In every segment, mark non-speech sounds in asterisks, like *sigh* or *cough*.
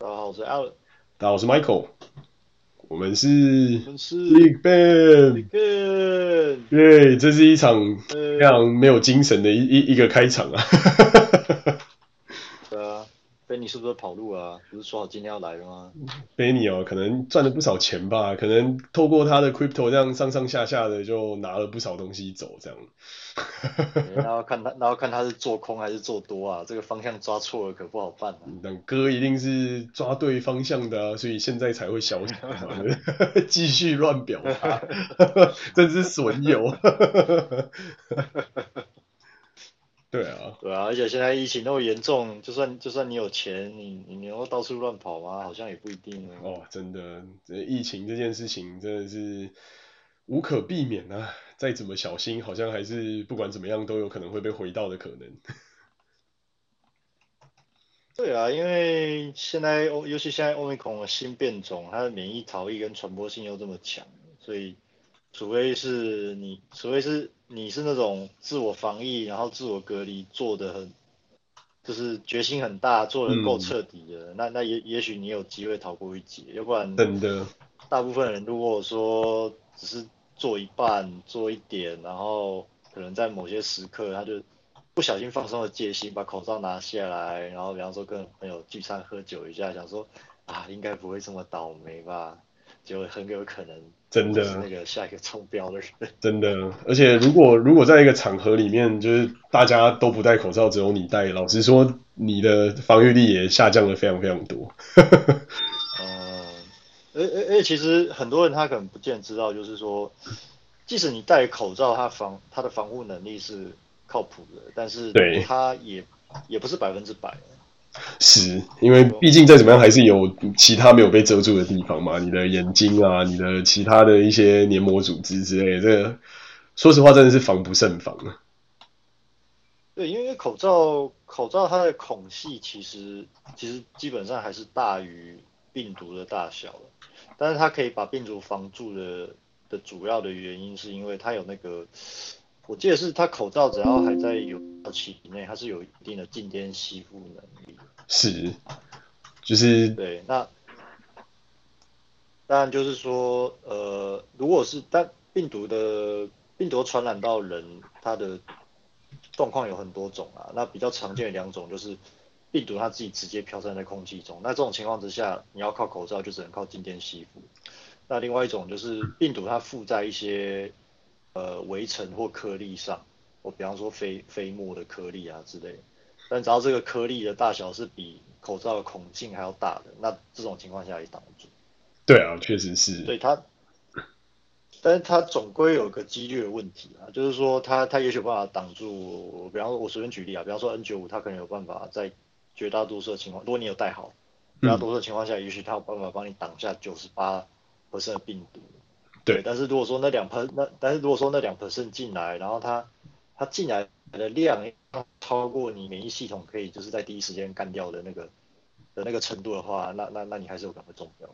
大家好，我是 Alan。大家好，我是 Michael。我们是 Big Ben。Big Ben。对，这是一场非常没有精神的一一一个开场啊。对啊。Benny 是不是跑路啊？不是说好今天要来的吗？Benny 哦，可能赚了不少钱吧，可能透过他的 crypto 这样上上下下的就拿了不少东西走，这样。*laughs* 然后看他，然后看他是做空还是做多啊？这个方向抓错了可不好办啊。那哥一定是抓对方向的啊，所以现在才会小心 *laughs* 继续乱表达，*laughs* 真是损友。对啊，对啊，而且现在疫情那么严重，就算就算你有钱，你你能够到处乱跑吗？好像也不一定哦。真的，这疫情这件事情真的是无可避免啊！再怎么小心，好像还是不管怎么样都有可能会被回到的可能。对啊，因为现在欧尤其现在欧米孔的新变种，它的免疫逃逸跟传播性又这么强，所以。除非是你，除非是你是那种自我防疫，然后自我隔离做的很，就是决心很大，做的够彻底的，嗯、那那也也许你有机会逃过一劫。要不然，真的，大部分人如果说只是做一半，做一点，然后可能在某些时刻他就不小心放松了戒心，把口罩拿下来，然后比方说跟朋友聚餐喝酒一下，想说啊，应该不会这么倒霉吧。就很有可能真的那个下一个中标的人，真的。而且如果如果在一个场合里面，就是大家都不戴口罩，只有你戴，老实说，你的防御力也下降了非常非常多。*laughs* 呃，而而而且其实很多人他可能不见知道，就是说，即使你戴口罩，它防它的防护能力是靠谱的，但是它也也不是百分之百。是因为毕竟再怎么样还是有其他没有被遮住的地方嘛，你的眼睛啊，你的其他的一些黏膜组织之类的，这个说实话真的是防不胜防啊。对，因为口罩口罩它的孔隙其实其实基本上还是大于病毒的大小的，但是它可以把病毒防住的的主要的原因是因为它有那个。我记得是它口罩只要还在有效期以内，它是有一定的静电吸附能力。是，就是对。那当然就是说，呃，如果是但病毒的病毒传染到人，它的状况有很多种啊。那比较常见的两种就是病毒它自己直接飘散在空气中，那这种情况之下，你要靠口罩就只能靠静电吸附。那另外一种就是病毒它附在一些。呃，围层或颗粒上，我比方说飞飞沫的颗粒啊之类的，但只要这个颗粒的大小是比口罩的孔径还要大的，那这种情况下也挡不住。对啊，确实是。对它，但是它总归有个几率的问题啊，就是说它它也许有办法挡住，比方说我随便举例啊，比方说 N 九五它可能有办法在绝大多数的情况，如果你有戴好，绝大多数的情况下，也许它有办法帮你挡下九十八%的病毒。对，但是如果说那两 per 那，但是如果说那两 percent 进来，然后它它进来的量超过你免疫系统可以就是在第一时间干掉的那个的那个程度的话，那那那你还是有可能会中标。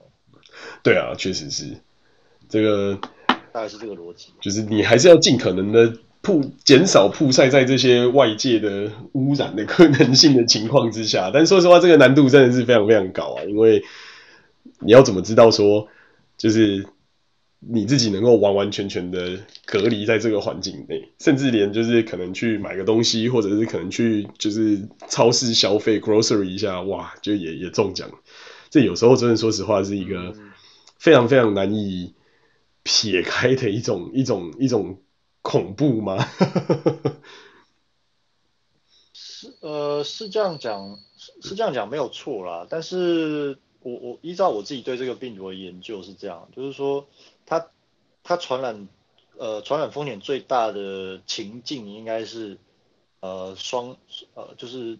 对啊，确实是这个，大概是这个逻辑，就是你还是要尽可能的曝减少曝晒在这些外界的污染的可能性的情况之下，但说实话，这个难度真的是非常非常高啊，因为你要怎么知道说就是。你自己能够完完全全的隔离在这个环境内，甚至连就是可能去买个东西，或者是可能去就是超市消费 grocery 一下，哇，就也也中奖。这有时候真的说实话是一个非常非常难以撇开的一种一种一种恐怖吗？*laughs* 是呃是这样讲，是这样讲没有错啦。但是我我依照我自己对这个病毒的研究是这样，就是说。它它传染呃传染风险最大的情境应该是呃双呃就是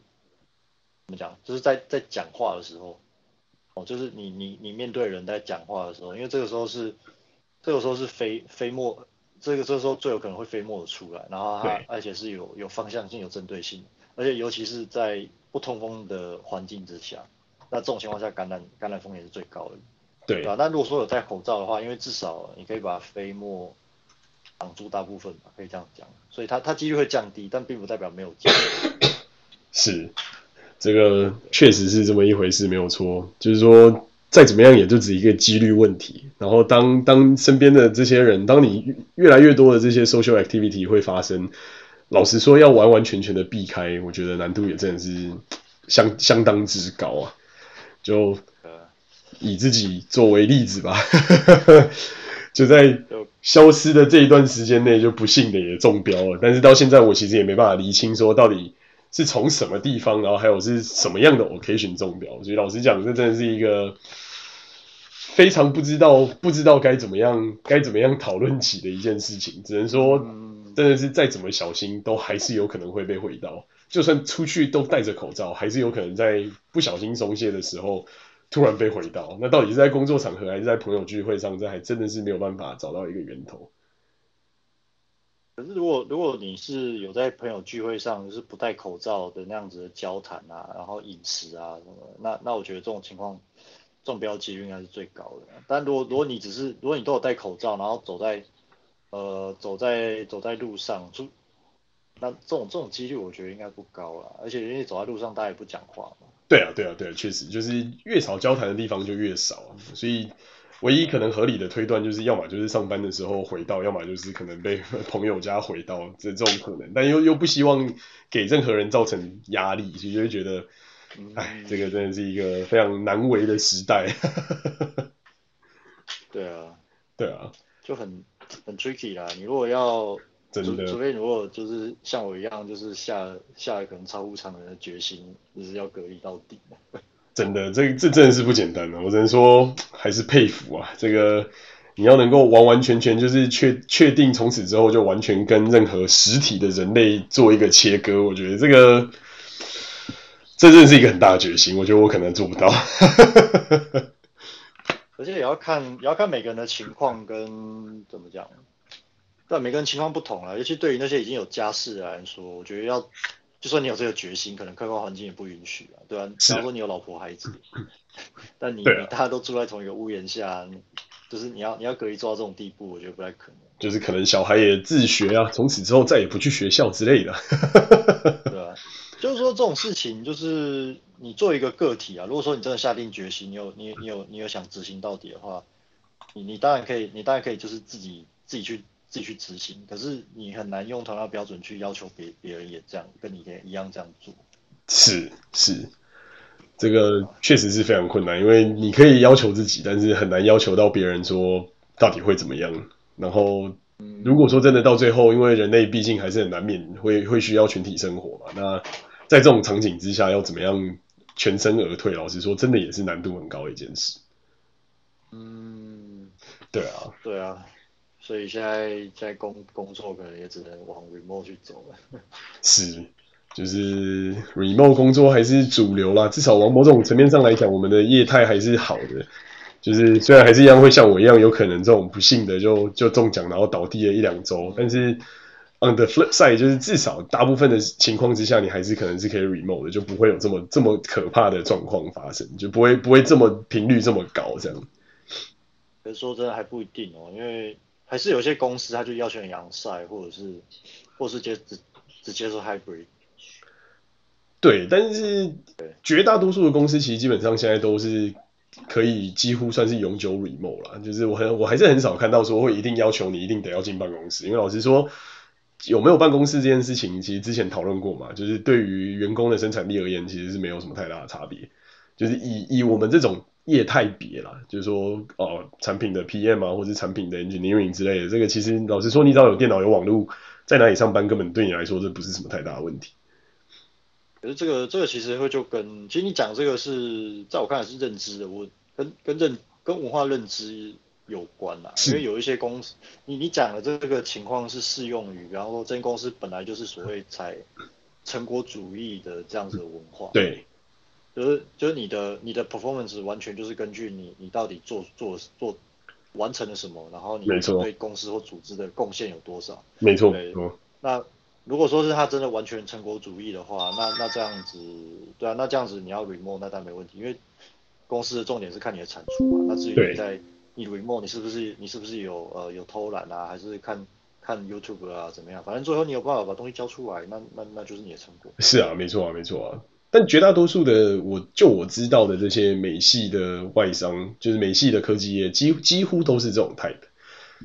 怎么讲，就是在在讲话的时候哦，就是你你你面对人在讲话的时候，因为这个时候是这个时候是飞飞沫，这个这个时候最有可能会飞沫的出来，然后它而且是有有方向性有针对性，而且尤其是在不通风的环境之下，那这种情况下感染感染风险是最高的。对吧？但如果说有戴口罩的话，因为至少你可以把飞沫挡住大部分吧，可以这样讲。所以它它几率会降低，但并不代表没有降低。*coughs* 是，这个确实是这么一回事，没有错。就是说，再怎么样，也就只一个几率问题。然后当，当当身边的这些人，当你越来越多的这些 social activity 会发生，老实说，要完完全全的避开，我觉得难度也真的是相相当之高啊。就以自己作为例子吧，*laughs* 就在消失的这一段时间内，就不幸的也中标了。但是到现在，我其实也没办法厘清说到底是从什么地方，然后还有是什么样的 occasion 中标。所以老实讲，这真的是一个非常不知道不知道该怎么样该怎么样讨论起的一件事情。只能说，真的是再怎么小心，都还是有可能会被毁到。就算出去都戴着口罩，还是有可能在不小心松懈的时候。突然被回到，*laughs* 那到底是在工作场合还是在朋友聚会上？这还真的是没有办法找到一个源头。可是，如果如果你是有在朋友聚会上就是不戴口罩的那样子的交谈啊，然后饮食啊什么，那那我觉得这种情况中标几率应该是最高的。但如果如果你只是如果你都有戴口罩，然后走在呃走在走在路上，就那这种这种几率我觉得应该不高了。而且因为走在路上大家也不讲话嘛。对啊，对啊，对啊，确实就是越少交谈的地方就越少，所以唯一可能合理的推断就是，要么就是上班的时候回到，要么就是可能被 *laughs* 朋友家回到这这种可能，但又又不希望给任何人造成压力，所以就会觉得，哎，这个真的是一个非常难为的时代。*laughs* 对啊，对啊，就很很 tricky 啦，你如果要。真的，除非如果就是像我一样，就是下下了可能超乎常人的决心，就是要隔离到底。*laughs* 真的，这这真的是不简单的，我只能说还是佩服啊。这个你要能够完完全全就是确确定从此之后就完全跟任何实体的人类做一个切割，我觉得这个这真的是一个很大的决心。我觉得我可能做不到。*laughs* 而且也要看也要看每个人的情况跟怎么讲。但每个人情况不同啊，尤其对于那些已经有家室的来说，我觉得要，就算你有这个决心，可能客观环境也不允许啊，对吧、啊？假如说你有老婆孩子，*laughs* 但你你大家都住在同一个屋檐下，就是你要你要隔离做到这种地步，我觉得不太可能。就是可能小孩也自学啊，从此之后再也不去学校之类的。*laughs* 对啊，就是说这种事情，就是你作为一个个体啊，如果说你真的下定决心，你有你你有你有想执行到底的话，你你当然可以，你当然可以就是自己自己去。自己去执行，可是你很难用同样标准去要求别别人也这样跟你一样这样做。是是，这个确实是非常困难，因为你可以要求自己，但是很难要求到别人说到底会怎么样。然后，如果说真的到最后，因为人类毕竟还是很难免会会需要群体生活嘛，那在这种场景之下，要怎么样全身而退？老实说，真的也是难度很高的一件事。嗯，对啊，对啊。所以现在在工工作可能也只能往 remote 去走了。*laughs* 是，就是 remote 工作还是主流啦。至少往某种层面上来讲，我们的业态还是好的。就是虽然还是一样会像我一样，有可能这种不幸的就就中奖，然后倒地了一两周。但是 on the flip side，就是至少大部分的情况之下，你还是可能是可以 remote 的，就不会有这么这么可怕的状况发生，就不会不会这么频率这么高这样。可是说真的还不一定哦，因为。还是有些公司，他就要求你 onsite，或者是，或者是接只只接受 hybrid。对，但是绝大多数的公司其实基本上现在都是可以几乎算是永久 remote 了。就是我很我还是很少看到说会一定要求你一定得要进办公室，因为老实说，有没有办公室这件事情，其实之前讨论过嘛，就是对于员工的生产力而言，其实是没有什么太大的差别。就是以以我们这种。业态别啦，就是说哦，产品的 PM 啊，或者是产品的 engineering 之类的，这个其实老实说，你只要有电脑、有网络，在哪里上班，根本对你来说这不是什么太大的问题。可是这个这个其实会就跟，其实你讲这个是在我看来是认知的，我跟跟认跟文化认知有关啦。因为有一些公司，你你讲的这个情况是适用于，然后这间公司本来就是所谓采成果主义的这样子的文化。对。就是就是你的你的 performance 完全就是根据你你到底做做做完成了什么，然后你对公司或组织的贡献有多少？没错。对。那如果说是他真的完全成果主义的话，那那这样子，对啊，那这样子你要 remote 那当然没问题，因为公司的重点是看你的产出嘛。那至于你在你 remote 你是不是你是不是有呃有偷懒啊，还是看看 YouTube 啊怎么样？反正最后你有办法把东西交出来，那那那就是你的成果。是啊，没错啊，没错啊。但绝大多数的我就我知道的这些美系的外商，就是美系的科技业，几几乎都是这种 type，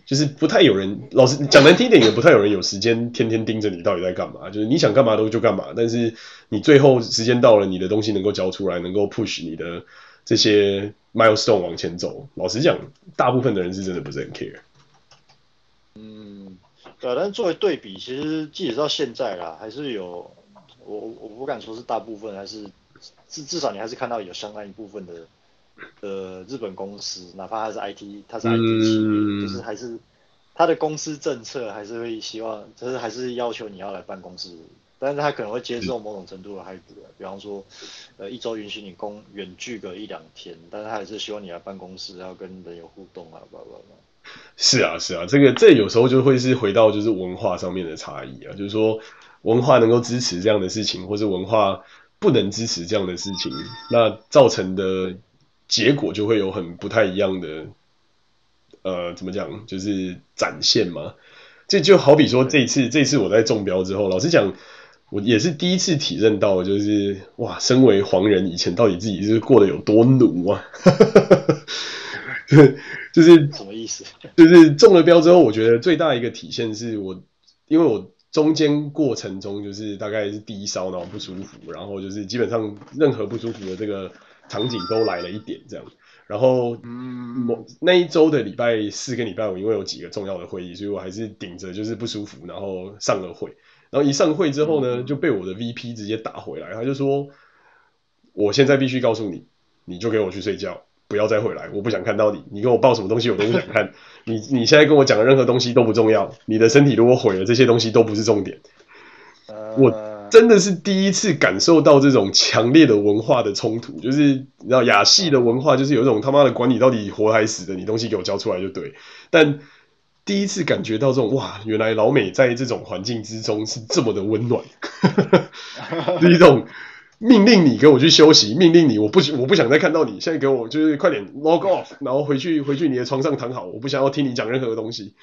就是不太有人，老实讲难听点，也不太有人有时间天天盯着你到底在干嘛，就是你想干嘛都就干嘛，但是你最后时间到了，你的东西能够交出来，能够 push 你的这些 milestone 往前走，老实讲，大部分的人是真的不是很 care。嗯，对，但是作为对比，其实即使到现在啦，还是有。我我不敢说是大部分，还是至至少你还是看到有相当一部分的呃日本公司，哪怕它是 IT，它是 IT 企业，嗯、就是还是它的公司政策还是会希望，就是还是要求你要来办公室，但是他可能会接受某种程度的 hybrid，比方说呃一周允许你公远距个一两天，但是他还是希望你来办公室，要跟人有互动啊，blah blah blah。是啊是啊，这个这有时候就会是回到就是文化上面的差异啊，就是说。文化能够支持这样的事情，或是文化不能支持这样的事情，那造成的结果就会有很不太一样的，呃，怎么讲，就是展现嘛。这就好比说，这一次，这一次我在中标之后，老实讲，我也是第一次体认到，就是哇，身为黄人，以前到底自己是过得有多奴啊？*laughs* 就是什么意思？就是中了标之后，我觉得最大一个体现是我，因为我。中间过程中就是大概是低烧，然后不舒服，然后就是基本上任何不舒服的这个场景都来了一点这样。然后，嗯，那一周的礼拜四跟礼拜五，因为有几个重要的会议，所以我还是顶着就是不舒服，然后上了会。然后一上会之后呢，就被我的 VP 直接打回来，他就说：“我现在必须告诉你，你就给我去睡觉。”不要再回来！我不想看到你。你跟我报什么东西，我都不想看。*laughs* 你你现在跟我讲的任何东西都不重要。你的身体如果毁了，这些东西都不是重点。我真的是第一次感受到这种强烈的文化的冲突，就是你知道亚系的文化就是有一种他妈的管你到底活还是死的，你东西给我交出来就对。但第一次感觉到这种哇，原来老美在这种环境之中是这么的温暖，*laughs* 是一种。命令你给我去休息，命令你，我不我不想再看到你。现在给我就是快点 log off，然后回去回去你的床上躺好，我不想要听你讲任何东西。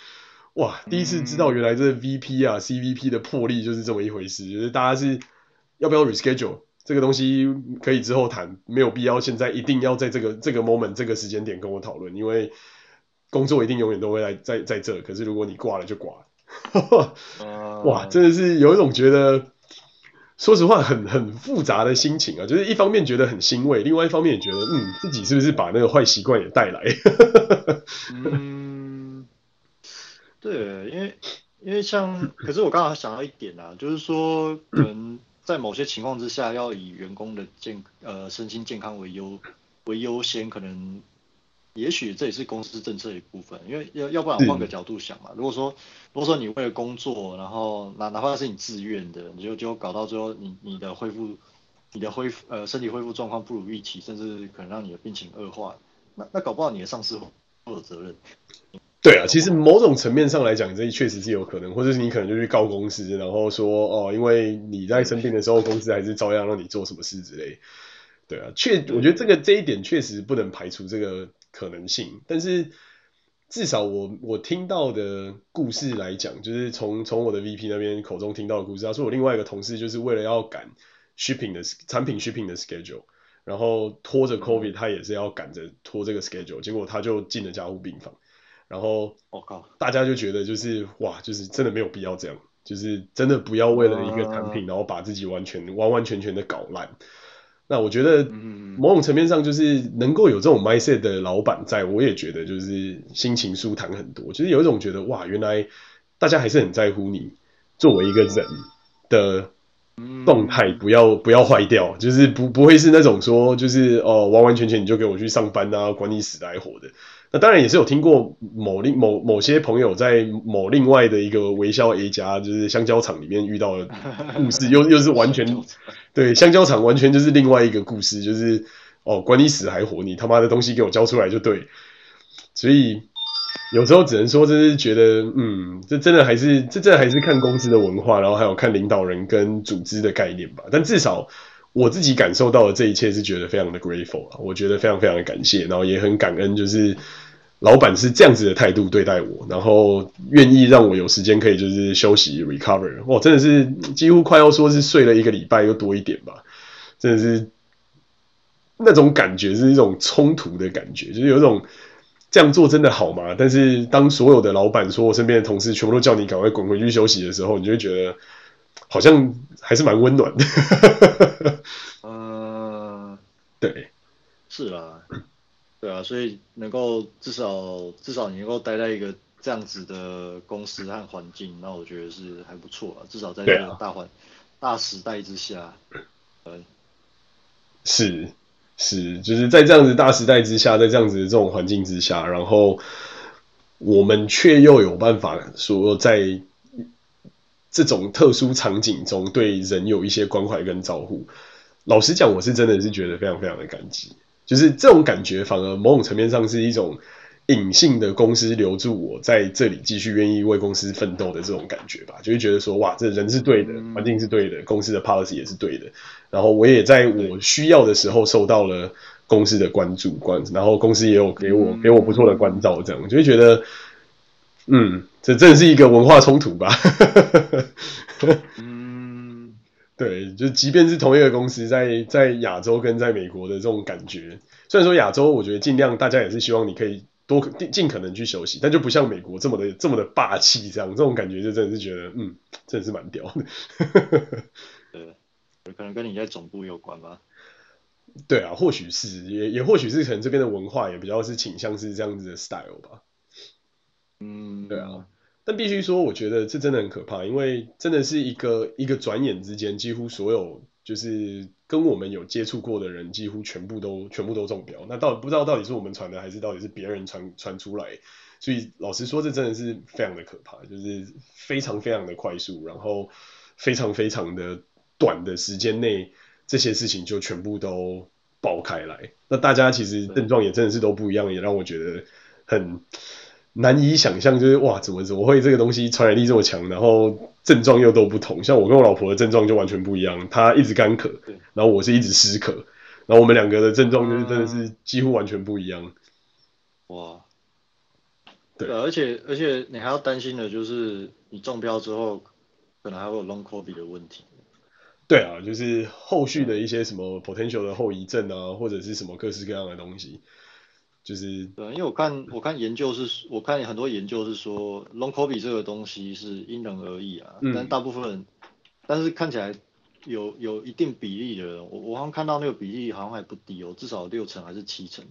哇，第一次知道原来这 VP 啊 CVP 的魄力就是这么一回事，就是大家是要不要 reschedule 这个东西可以之后谈，没有必要现在一定要在这个这个 moment 这个时间点跟我讨论，因为工作一定永远都会来在在这。可是如果你挂了就挂了，*laughs* 哇，真的是有一种觉得。说实话，很很复杂的心情啊，就是一方面觉得很欣慰，另外一方面也觉得，嗯，自己是不是把那个坏习惯也带来？嗯，对，因为因为像，可是我刚好想到一点啊，就是说，可能在某些情况之下，要以员工的健呃身心健康为优为优先，可能。也许这也是公司政策的一部分，因为要要不然换个角度想嘛，如果说如果说你为了工作，然后哪哪怕是你自愿的，你就就搞到最后你你的恢复，你的恢复呃身体恢复状况不如预期，甚至可能让你的病情恶化，那那搞不好你的上司会有责任。对啊，其实某种层面上来讲，这确实是有可能，或者是你可能就去告公司，然后说哦，因为你在生病的时候，公司还是照样让你做什么事之类。对啊，确我觉得这个这一点确实不能排除这个。可能性，但是至少我我听到的故事来讲，就是从从我的 VP 那边口中听到的故事，他说我另外一个同事就是为了要赶 shipping 的产品 shipping 的 schedule，然后拖着 COVID，他也是要赶着拖这个 schedule，结果他就进了加护病房，然后我靠，大家就觉得就是哇，就是真的没有必要这样，就是真的不要为了一个产品，然后把自己完全完完全全的搞烂。那我觉得，某种层面上就是能够有这种 mindset 的老板在，我也觉得就是心情舒坦很多。就是有一种觉得，哇，原来大家还是很在乎你作为一个人的动态，不要不要坏掉，就是不不会是那种说，就是哦，完完全全你就给我去上班啊，管你死来活的。那当然也是有听过某另某某些朋友在某另外的一个微笑 A 家，就是香蕉厂里面遇到的故事，又又是完全对香蕉厂完全就是另外一个故事，就是哦，管你死还活，你他妈的东西给我交出来就对。所以有时候只能说，就是觉得，嗯，这真的还是这真的还是看公司的文化，然后还有看领导人跟组织的概念吧。但至少我自己感受到的这一切是觉得非常的 grateful 啊，我觉得非常非常的感谢，然后也很感恩，就是。老板是这样子的态度对待我，然后愿意让我有时间可以就是休息 recover，哇，真的是几乎快要说是睡了一个礼拜又多一点吧，真的是那种感觉是一种冲突的感觉，就是有一种这样做真的好吗？但是当所有的老板说我身边的同事全部都叫你赶快滚回去休息的时候，你就会觉得好像还是蛮温暖的。嗯、*laughs* 呃，对，是啦，对啊，所以能够至少至少你能够待在一个这样子的公司和环境，那我觉得是还不错啊，至少在这个大环、啊、大时代之下，嗯，是。是，就是在这样子大时代之下，在这样子的这种环境之下，然后我们却又有办法说，在这种特殊场景中对人有一些关怀跟照顾。老实讲，我是真的是觉得非常非常的感激。就是这种感觉，反而某种层面上是一种隐性的公司留住我在这里继续愿意为公司奋斗的这种感觉吧。就会觉得说，哇，这人是对的，环境是对的，公司的 policy 也是对的。然后我也在我需要的时候受到了公司的关注关，然后公司也有给我给我不错的关照，这样我就会觉得，嗯，这真的是一个文化冲突吧。嗯，*laughs* 对，就即便是同一个公司在在亚洲跟在美国的这种感觉，虽然说亚洲我觉得尽量大家也是希望你可以多尽可能去休息，但就不像美国这么的这么的霸气，这样这种感觉就真的是觉得，嗯，真的是蛮屌的。对。可能跟你在总部有关吧？对啊，或许是，也也或许是可能这边的文化也比较是倾向是这样子的 style 吧。嗯，对啊。但必须说，我觉得这真的很可怕，因为真的是一个一个转眼之间，几乎所有就是跟我们有接触过的人，几乎全部都全部都中标。那到不知道到底是我们传的，还是到底是别人传传出来？所以老实说，这真的是非常的可怕，就是非常非常的快速，然后非常非常的。短的时间内，这些事情就全部都爆开来。那大家其实症状也真的是都不一样，也让我觉得很难以想象，就是哇，怎么怎么会这个东西传染力这么强，然后症状又都不同。像我跟我老婆的症状就完全不一样，她一直干咳，然后我是一直湿咳，然后我们两个的症状就是真的是几乎完全不一样。哇，对，而且而且你还要担心的就是你中标之后，可能还会有 long COVID 的问题。对啊，就是后续的一些什么 potential 的后遗症啊，或者是什么各式各样的东西，就是对，因为我看我看研究是，我看很多研究是说 long COVID 这个东西是因人而异啊，嗯、但大部分人，但是看起来有有一定比例的人，我我好像看到那个比例好像还不低哦，至少六成还是七成，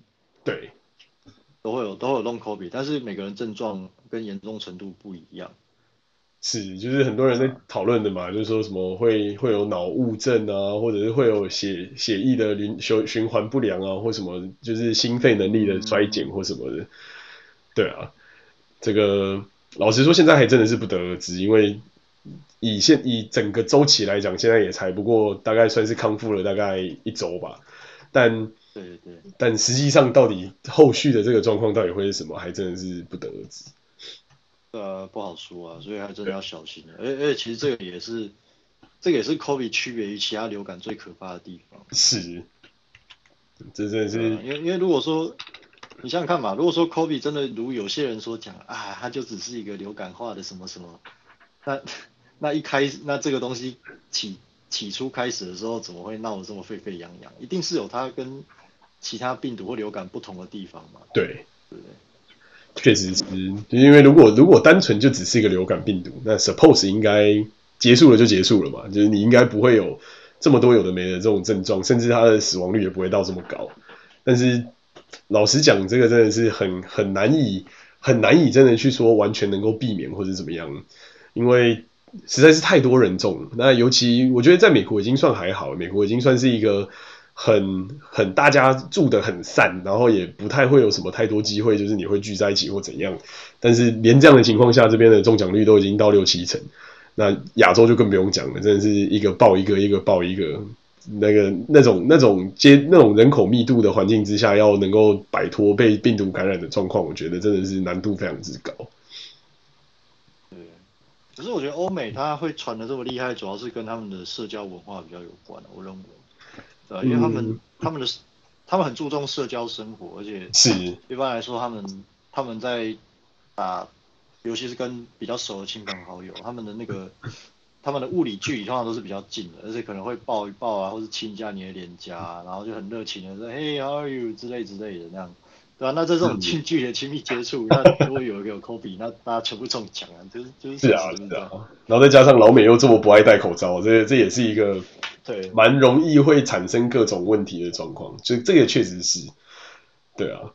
对，都会有都会有 long COVID，但是每个人症状跟严重程度不一样。是，就是很多人在讨论的嘛，就是说什么会会有脑雾症啊，或者是会有血血液的循循循环不良啊，或什么就是心肺能力的衰减或什么的。对啊，这个老实说现在还真的是不得而知，因为以现以整个周期来讲，现在也才不过大概算是康复了大概一周吧。但对对，但实际上到底后续的这个状况到底会是什么，还真的是不得而知。呃，不好说啊，所以还真的要小心。而而且其实这个也是，这个也是 COVID 区别于其他流感最可怕的地方。是，这真的是，因为因为如果说你想想看嘛，如果说 COVID 真的如有些人所讲啊，它就只是一个流感化的什么什么，那那一开始那这个东西起起初开始的时候，怎么会闹得这么沸沸扬扬？一定是有它跟其他病毒或流感不同的地方嘛？对，对不对？确实是，因为如果如果单纯就只是一个流感病毒，那 suppose 应该结束了就结束了嘛，就是你应该不会有这么多有的没的这种症状，甚至它的死亡率也不会到这么高。但是老实讲，这个真的是很很难以很难以真的去说完全能够避免或者怎么样，因为实在是太多人中。那尤其我觉得在美国已经算还好，美国已经算是一个。很很，大家住的很散，然后也不太会有什么太多机会，就是你会聚在一起或怎样。但是连这样的情况下，这边的中奖率都已经到六七成，那亚洲就更不用讲了，真的是一个爆一个，一个爆一个。那个那种那种接那种人口密度的环境之下，要能够摆脱被病毒感染的状况，我觉得真的是难度非常之高。对，可是我觉得欧美它会传的这么厉害，主要是跟他们的社交文化比较有关，我认为。对，因为他们、嗯、他们的他们很注重社交生活，而且是一般来说，他们他们在打，尤其是跟比较熟的亲朋好友，他们的那个他们的物理距离通常都是比较近的，而且可能会抱一抱啊，或是亲一下你的脸颊，然后就很热情的说 “Hey, how are you” 之类之类的那样。对啊，那在这种近距离的亲密接触，嗯、那如果有一个有 Kobe，那大家全部中奖啊，就是就是。是啊，是啊。然后再加上老美又这么不爱戴口罩，这这也是一个对蛮容易会产生各种问题的状况。就这个确实是，对啊，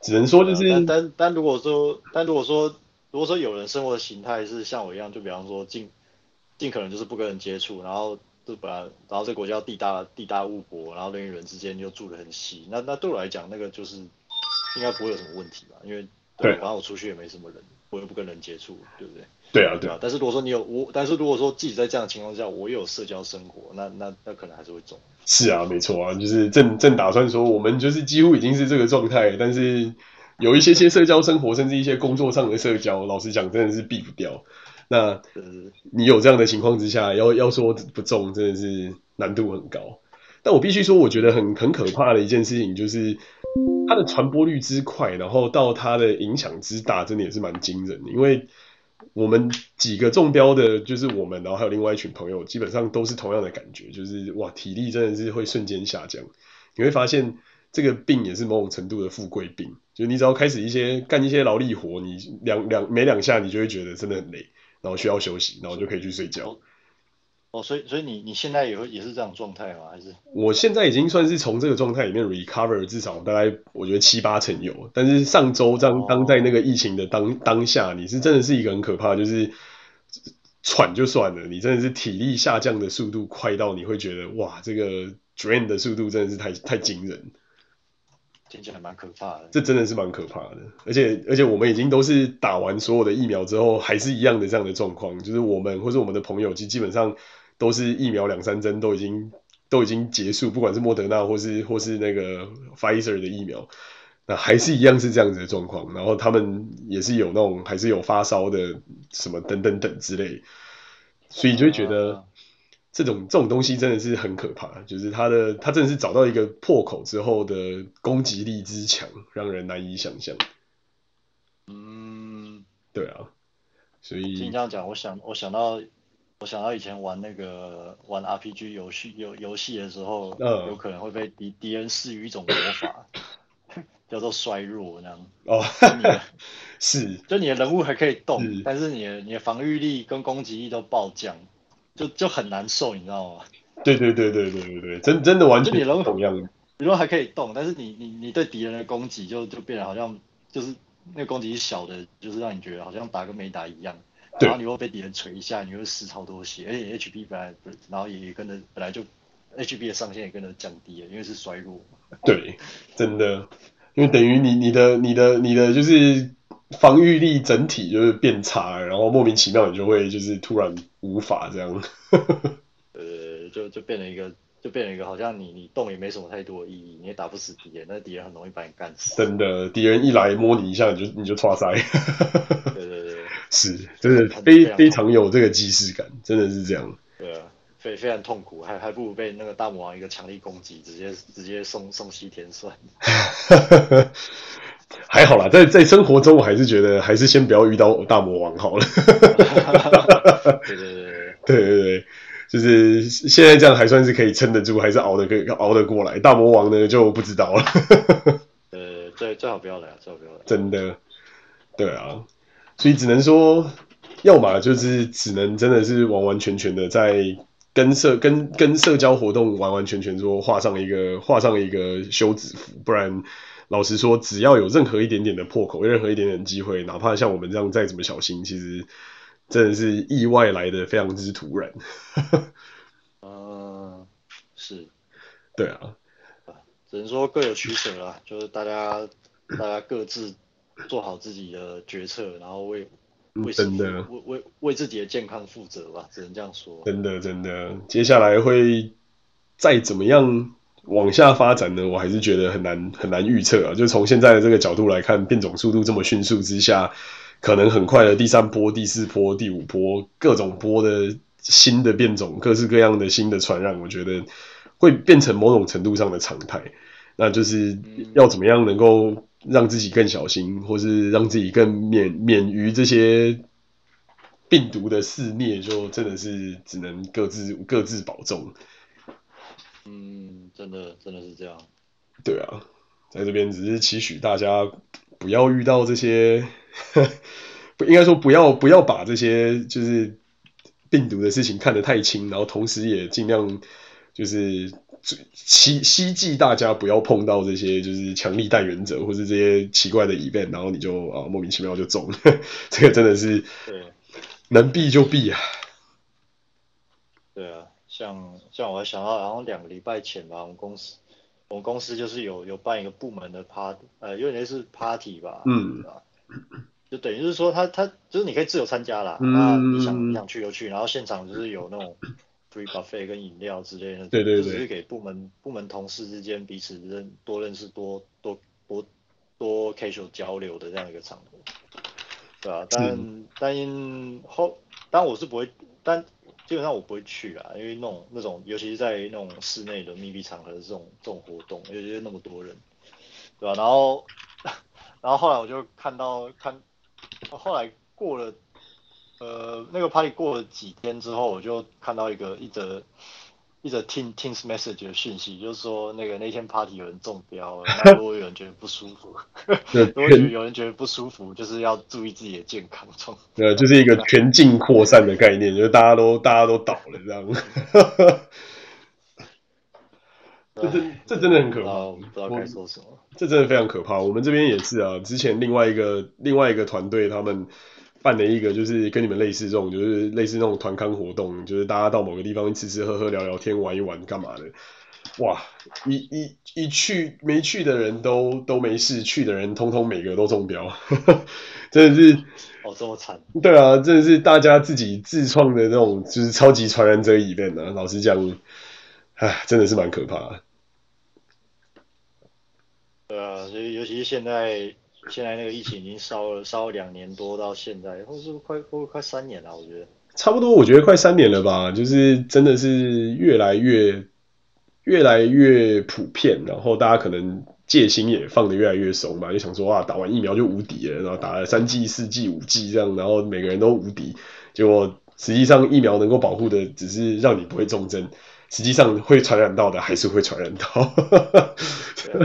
只能说就是。但但但如果说，但如果说，如果说有人生活的形态是像我一样，就比方说尽尽可能就是不跟人接触，然后就本来然后这个国家地大地大物博，然后人与人之间又住得很稀，那那对我来讲，那个就是。应该不会有什么问题吧？因为对，反正我出去也没什么人，我又不跟人接触，对不对？对啊，对啊。但是如果说你有我，但是如果说自己在这样的情况下，我有社交生活，那那那可能还是会中。是啊，没错啊，就是正正打算说，我们就是几乎已经是这个状态，但是有一些些社交生活，甚至一些工作上的社交，老实讲，真的是避不掉。那你有这样的情况之下，要要说不中，真的是难度很高。但我必须说，我觉得很很可怕的一件事情就是。它的传播率之快，然后到它的影响之大，真的也是蛮惊人的。因为我们几个中标的，就是我们，然后还有另外一群朋友，基本上都是同样的感觉，就是哇，体力真的是会瞬间下降。你会发现这个病也是某种程度的富贵病，就你只要开始一些干一些劳力活，你两两没两下，你就会觉得真的很累，然后需要休息，然后就可以去睡觉。哦，所以所以你你现在也会也是这样状态吗？还是？我现在已经算是从这个状态里面 recover 至少大概我觉得七八成有，但是上周当当在那个疫情的当当下，你是真的是一个很可怕，就是喘就算了，你真的是体力下降的速度快到你会觉得哇，这个 drain 的速度真的是太太惊人。听起来蛮可怕的，这真的是蛮可怕的，而且而且我们已经都是打完所有的疫苗之后，还是一样的这样的状况，就是我们或是我们的朋友，基基本上都是疫苗两三针都已经都已经结束，不管是莫德纳或是或是那个 Pfizer 的疫苗，那还是一样是这样子的状况，然后他们也是有那种还是有发烧的什么等等等之类，所以就会觉得。这种这种东西真的是很可怕，就是他的他真的是找到一个破口之后的攻击力之强，让人难以想象。嗯，对啊，所以听你这样讲，我想我想到我想到以前玩那个玩 RPG 游戏游游戏的时候，嗯，有可能会被敌敌人施予一种魔法，*laughs* 叫做衰弱那样。哦，*laughs* 是，就你的人物还可以动，是但是你的你的防御力跟攻击力都爆降。就就很难受，你知道吗？对对对对对对对，真真的完全一样。你说还可以动，但是你你你对敌人的攻击就就变得好像就是那个攻击是小的，就是让你觉得好像打跟没打一样。然后你又被敌人锤一下，你又失超多血，而且 HP 本来然后也跟着本来就 HP 的上限也跟着降低了，因为是衰弱。*laughs* 对，真的，因为等于你你的你的你的就是。防御力整体就是变差，然后莫名其妙你就会就是突然无法这样，*laughs* 呃，就就变成一个，就变成一个好像你你动也没什么太多意义，你也打不死敌人，那敌人很容易把你干死。真的，敌人一来摸你一下，你就你就剉赛。对对对，是，真的非非常有这个既视感，真的是这样。对啊，非非常痛苦，还还不如被那个大魔王一个强力攻击，直接直接送送西天算。*laughs* 还好啦，在在生活中，我还是觉得还是先不要遇到大魔王好了。*laughs* 对对对对对对对，就是现在这样还算是可以撑得住，还是熬得可以熬得过来。大魔王呢就不知道了。*laughs* 呃，最最好不要来，最好不要来。真的，对啊，所以只能说，要么就是只能真的是完完全全的在跟社跟跟社交活动完完全全说画上一个画上一个休止符，不然。老实说，只要有任何一点点的破口，任何一点点机会，哪怕像我们这样再怎么小心，其实真的是意外来的非常之突然。*laughs* 嗯，是，对啊，只能说各有取舍啦，就是大家大家各自做好自己的决策，然后为为真的为为为自己的健康负责吧，只能这样说。真的真的，接下来会再怎么样？往下发展呢，我还是觉得很难很难预测啊。就从现在的这个角度来看，变种速度这么迅速之下，可能很快的第三波、第四波、第五波，各种波的新的变种，各式各样的新的传染，我觉得会变成某种程度上的常态。那就是要怎么样能够让自己更小心，或是让自己更免免于这些。病毒的肆虐，就真的是只能各自各自保重。嗯，真的真的是这样。对啊，在这边只是期许大家不要遇到这些，不 *laughs* 应该说不要不要把这些就是病毒的事情看得太轻，然后同时也尽量就是希希冀大家不要碰到这些就是强力带原者或是这些奇怪的 event，然后你就啊莫名其妙就中了，*laughs* 这个真的是能避就避啊。对啊。像像我还想到，然后两个礼拜前吧，我们公司我们公司就是有有办一个部门的 party，呃，有点类似 party 吧，嗯，就等于是说他他就是你可以自由参加啦，嗯、那你想你想去就去，然后现场就是有那种 free buffet 跟饮料之类的，对对对，只是给部门部门同事之间彼此认多认识多多多多 casual 交流的这样一个场合，对啊，但、嗯、但因后但我是不会但。基本上我不会去啊，因为那种那种，尤其是在那种室内的密闭场合的这种这种活动，尤其是那么多人，对吧、啊？然后，*laughs* 然后后来我就看到看，后来过了，呃，那个 party 过了几天之后，我就看到一个一则。一则 Teams Teams Message 的讯息，就是说那个那天 party 有人中标了，如果有人觉得不舒服 *laughs* *laughs* 如果有人觉得不舒服，就是要注意自己的健康状。对，就是一个全境扩散的概念，就是大家都大家都倒了这样。*laughs* 这真这真的很可怕，我不知道该说什么。这真的非常可怕。我们这边也是啊，之前另外一个另外一个团队他们。办了一个就是跟你们类似这种，就是类似那种团康活动，就是大家到某个地方吃吃喝喝聊聊天玩一玩干嘛的，哇，一一一去没去的人都都没事，去的人通通每个都中标，*laughs* 真的是哦这么惨，对啊，真的是大家自己自创的那种就是超级传染者 event 啊，老实讲，唉，真的是蛮可怕的。对啊，所以尤其是现在。现在那个疫情已经烧了烧了两年多，到现在，或是快快快三年了，我觉得。差不多，我觉得快三年了吧，就是真的是越来越越来越普遍，然后大家可能戒心也放得越来越松嘛，就想说啊，打完疫苗就无敌了，然后打了三剂、四剂、五剂这样，然后每个人都无敌。结果实际上疫苗能够保护的只是让你不会重症，实际上会传染到的还是会传染到。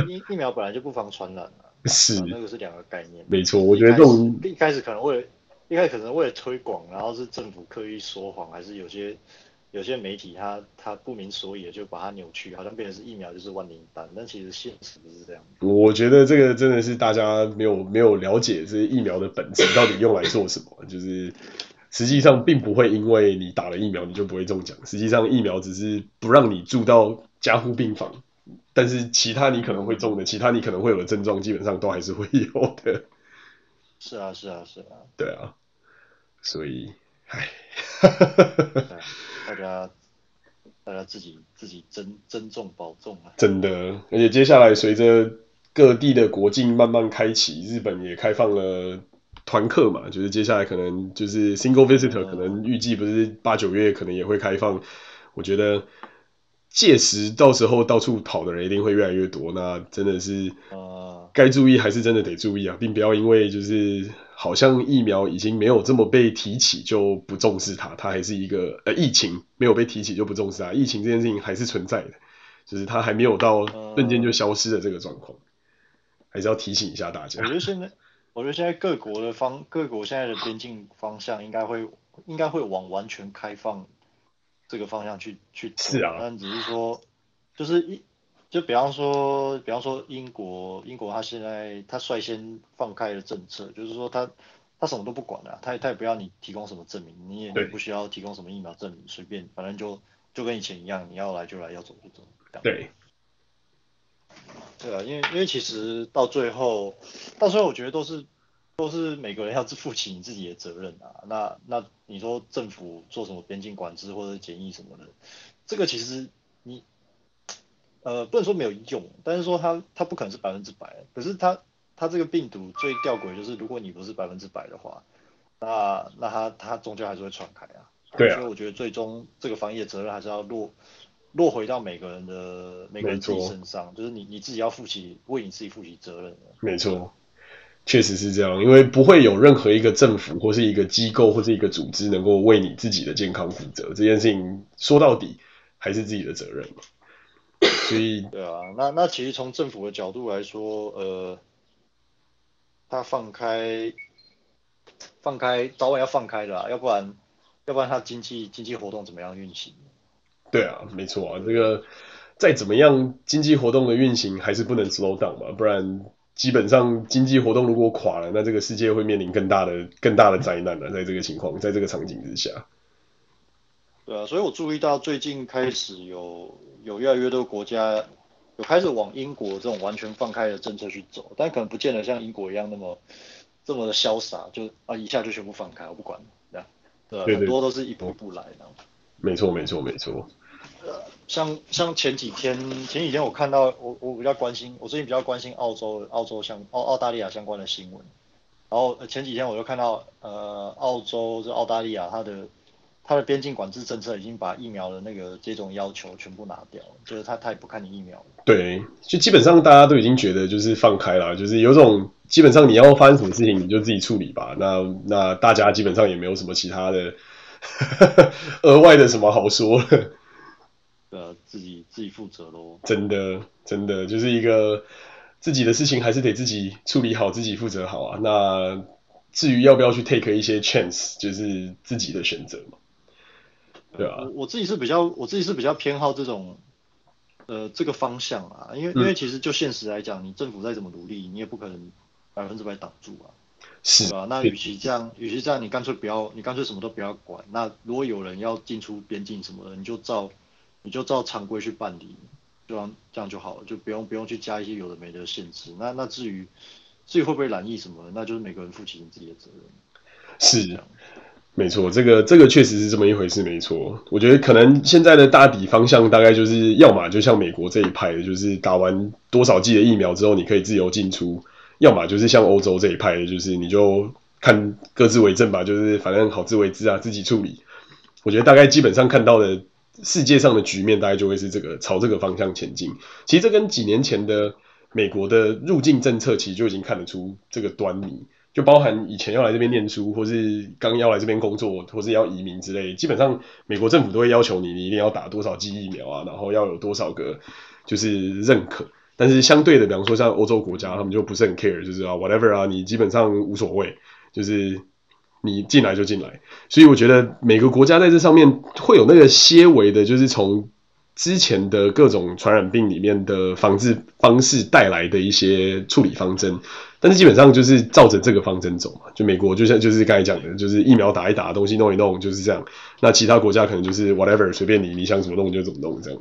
疫疫苗本来就不防传染啊。是，那个是两个概念。没错，我觉得这种一开始可能为了，一开始可能为了推广，然后是政府刻意说谎，还是有些有些媒体他他不明所以的就把它扭曲，好像变成是疫苗就是万灵丹，但其实现实不是这样。我觉得这个真的是大家没有没有了解这些疫苗的本质到底用来做什么，就是实际上并不会因为你打了疫苗你就不会中奖，实际上疫苗只是不让你住到加护病房。但是其他你可能会中的，其他你可能会有的症状，基本上都还是会有的。是啊，是啊，是啊。对啊，所以，唉，大家大家自己自己珍珍重保重啊。真的，而且接下来随着各地的国境慢慢开启，日本也开放了团客嘛，就是接下来可能就是 single visitor，可能预计不是八九月可能也会开放，我觉得。届时到时候到处跑的人一定会越来越多，那真的是，该注意还是真的得注意啊，并不要因为就是好像疫苗已经没有这么被提起就不重视它，它还是一个呃疫情没有被提起就不重视它，疫情这件事情还是存在的，就是它还没有到瞬间就消失的这个状况，还是要提醒一下大家。我觉得现在，我觉得现在各国的方各国现在的边境方向应该会应该会往完全开放。这个方向去去是啊，但只是说，就是一就比方说，比方说英国，英国他现在他率先放开了政策，就是说他他什么都不管了，他他也不要你提供什么证明，你也不需要提供什么疫苗证明，随便反正就就跟以前一样，你要来就来，要走就走。对，对啊，因为因为其实到最后，到最后我觉得都是。都是每个人要自负起你自己的责任啊。那那你说政府做什么边境管制或者检疫什么的，这个其实你呃不能说没有用，但是说它它不可能是百分之百。可是它它这个病毒最吊诡就是，如果你不是百分之百的话，那那它它终究还是会传开啊。对啊。所以我觉得最终这个防疫的责任还是要落落回到每个人的每个人自己身上，就是你你自己要负起为你自己负起责任的。没错。确实是这样，因为不会有任何一个政府或是一个机构或是一个组织能够为你自己的健康负责。这件事情说到底还是自己的责任嘛。所以，对啊，那那其实从政府的角度来说，呃，他放开放开早晚要放开的啦，要不然要不然他经济经济活动怎么样运行？对啊，没错啊，这个再怎么样经济活动的运行还是不能 slow down 嘛，不然。基本上经济活动如果垮了，那这个世界会面临更大的、更大的灾难了。在这个情况，在这个场景之下，对啊，所以我注意到最近开始有有越来越多国家有开始往英国这种完全放开的政策去走，但可能不见得像英国一样那么这么的潇洒，就啊一下就全部放开，我不管，对啊，很多都是一步一步来的。没错，没错，没错。像像前几天前几天我看到我我比较关心我最近比较关心澳洲澳洲相澳澳大利亚相关的新闻，然后前几天我就看到呃澳洲这澳大利亚它的它的边境管制政策已经把疫苗的那个这种要求全部拿掉了，就是他他也不看你疫苗了。对，就基本上大家都已经觉得就是放开了，就是有种基本上你要发生什么事情你就自己处理吧，那那大家基本上也没有什么其他的 *laughs* 额外的什么好说的。呃，自己自己负责喽。真的，真的就是一个自己的事情，还是得自己处理好，自己负责好啊。那至于要不要去 take 一些 chance，就是自己的选择嘛。对啊，我我自己是比较，我自己是比较偏好这种，呃，这个方向啊。因为、嗯、因为其实就现实来讲，你政府再怎么努力，你也不可能百分之百挡住啊。是啊？那与其这样，与其这样，你干脆不要，你干脆什么都不要管。那如果有人要进出边境什么的，你就照。你就照常规去办理，这样这样就好了，就不用不用去加一些有的没的限制。那那至于至于会不会染疫什么的，那就是每个人负起你自己的责任。是，没错，这个这个确实是这么一回事，没错。我觉得可能现在的大底方向大概就是，要么就像美国这一派的，就是打完多少剂的疫苗之后你可以自由进出；要么就是像欧洲这一派的，就是你就看各自为政吧，就是反正好自为之啊，自己处理。我觉得大概基本上看到的。世界上的局面大概就会是这个，朝这个方向前进。其实这跟几年前的美国的入境政策其实就已经看得出这个端倪，就包含以前要来这边念书，或是刚要来这边工作，或是要移民之类，基本上美国政府都会要求你，你一定要打多少剂疫苗啊，然后要有多少个就是认可。但是相对的，比方说像欧洲国家，他们就不是很 care，就是啊 whatever 啊，你基本上无所谓，就是。你进来就进来，所以我觉得每个国家在这上面会有那个些微的，就是从之前的各种传染病里面的防治方式带来的一些处理方针，但是基本上就是照着这个方针走嘛。就美国就像就是刚才讲的，就是疫苗打一打，东西弄一弄，就是这样。那其他国家可能就是 whatever，随便你，你想怎么弄就怎么弄这样。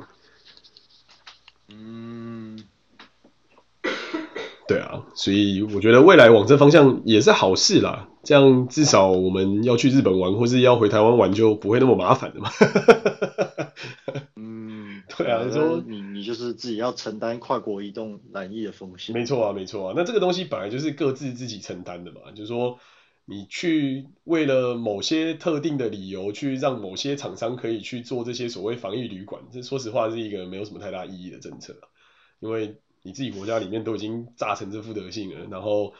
对啊，所以我觉得未来往这方向也是好事啦。这样至少我们要去日本玩，或是要回台湾玩，就不会那么麻烦了嘛。嗯，*laughs* *laughs* 对啊，你说你你就是自己要承担跨国移动难易的风险。没错啊，没错啊。那这个东西本来就是各自自己承担的嘛。就是说，你去为了某些特定的理由，去让某些厂商可以去做这些所谓防疫旅馆，这说实话是一个没有什么太大意义的政策，因为。你自己国家里面都已经炸成这副德性了，然后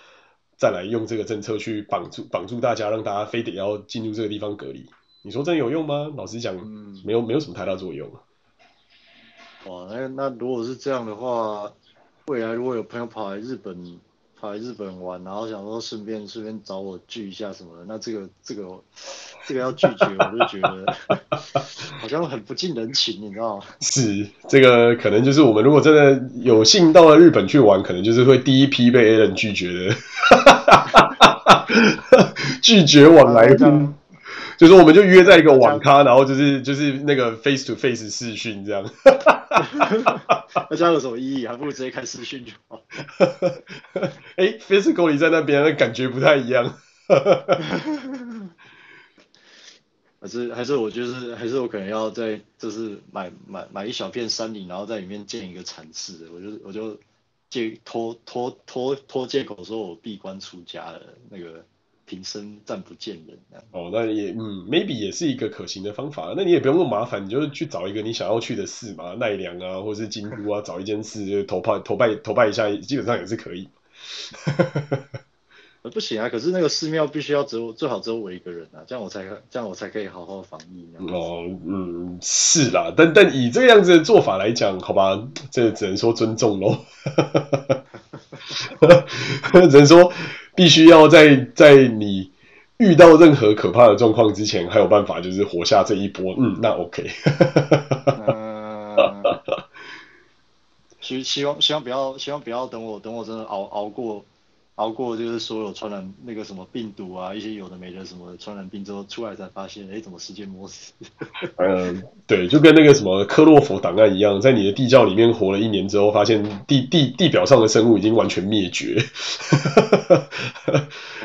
再来用这个政策去绑住绑住大家，让大家非得要进入这个地方隔离，你说真有用吗？老实讲，嗯，没有没有什么太大作用。哇，那那如果是这样的话，未来如果有朋友跑来日本。跑来日本玩，然后想说顺便顺便找我聚一下什么的，那这个这个这个要拒绝，我就觉得好像很不近人情，你知道吗？*laughs* 是，这个可能就是我们如果真的有幸到了日本去玩，可能就是会第一批被 Alan 拒绝的，*laughs* 拒绝往来户。就是我们就约在一个网咖，然后就是就是那个 face to face 视讯这样。*laughs* 那这样有什么意义？还不如直接开视讯就好。哎、欸、，physical 你在那边，那感觉不太一样。*laughs* 还是还是我就是还是我可能要在就是买买买一小片山林，然后在里面建一个禅室。我就我就借拖拖拖拖借口说我闭关出家了那个。平生暂不见人哦，那也嗯，maybe 也是一个可行的方法。那你也不用那么麻烦，你就是去找一个你想要去的寺嘛，奈良啊，或者是京都啊，找一间寺就投拜投拜投拜一下，基本上也是可以。*laughs* 呃，不行啊！可是那个寺庙必须要只有最好只有我一个人啊，这样我才这样我才可以好好防疫。哦，嗯，是啦，但但以这个样子的做法来讲，好吧，这只能说尊重喽。*laughs* 只能说必须要在在你遇到任何可怕的状况之前，还有办法就是活下这一波。嗯，那 OK。希希望希望不要希望不要等我等我真的熬熬过。熬过就是所有传染那个什么病毒啊，一些有的没的什么传染病之后出来才发现，哎，怎么世界末日？嗯，*laughs* 对，就跟那个什么科洛弗档案一样，在你的地窖里面活了一年之后，发现地地地表上的生物已经完全灭绝。*laughs*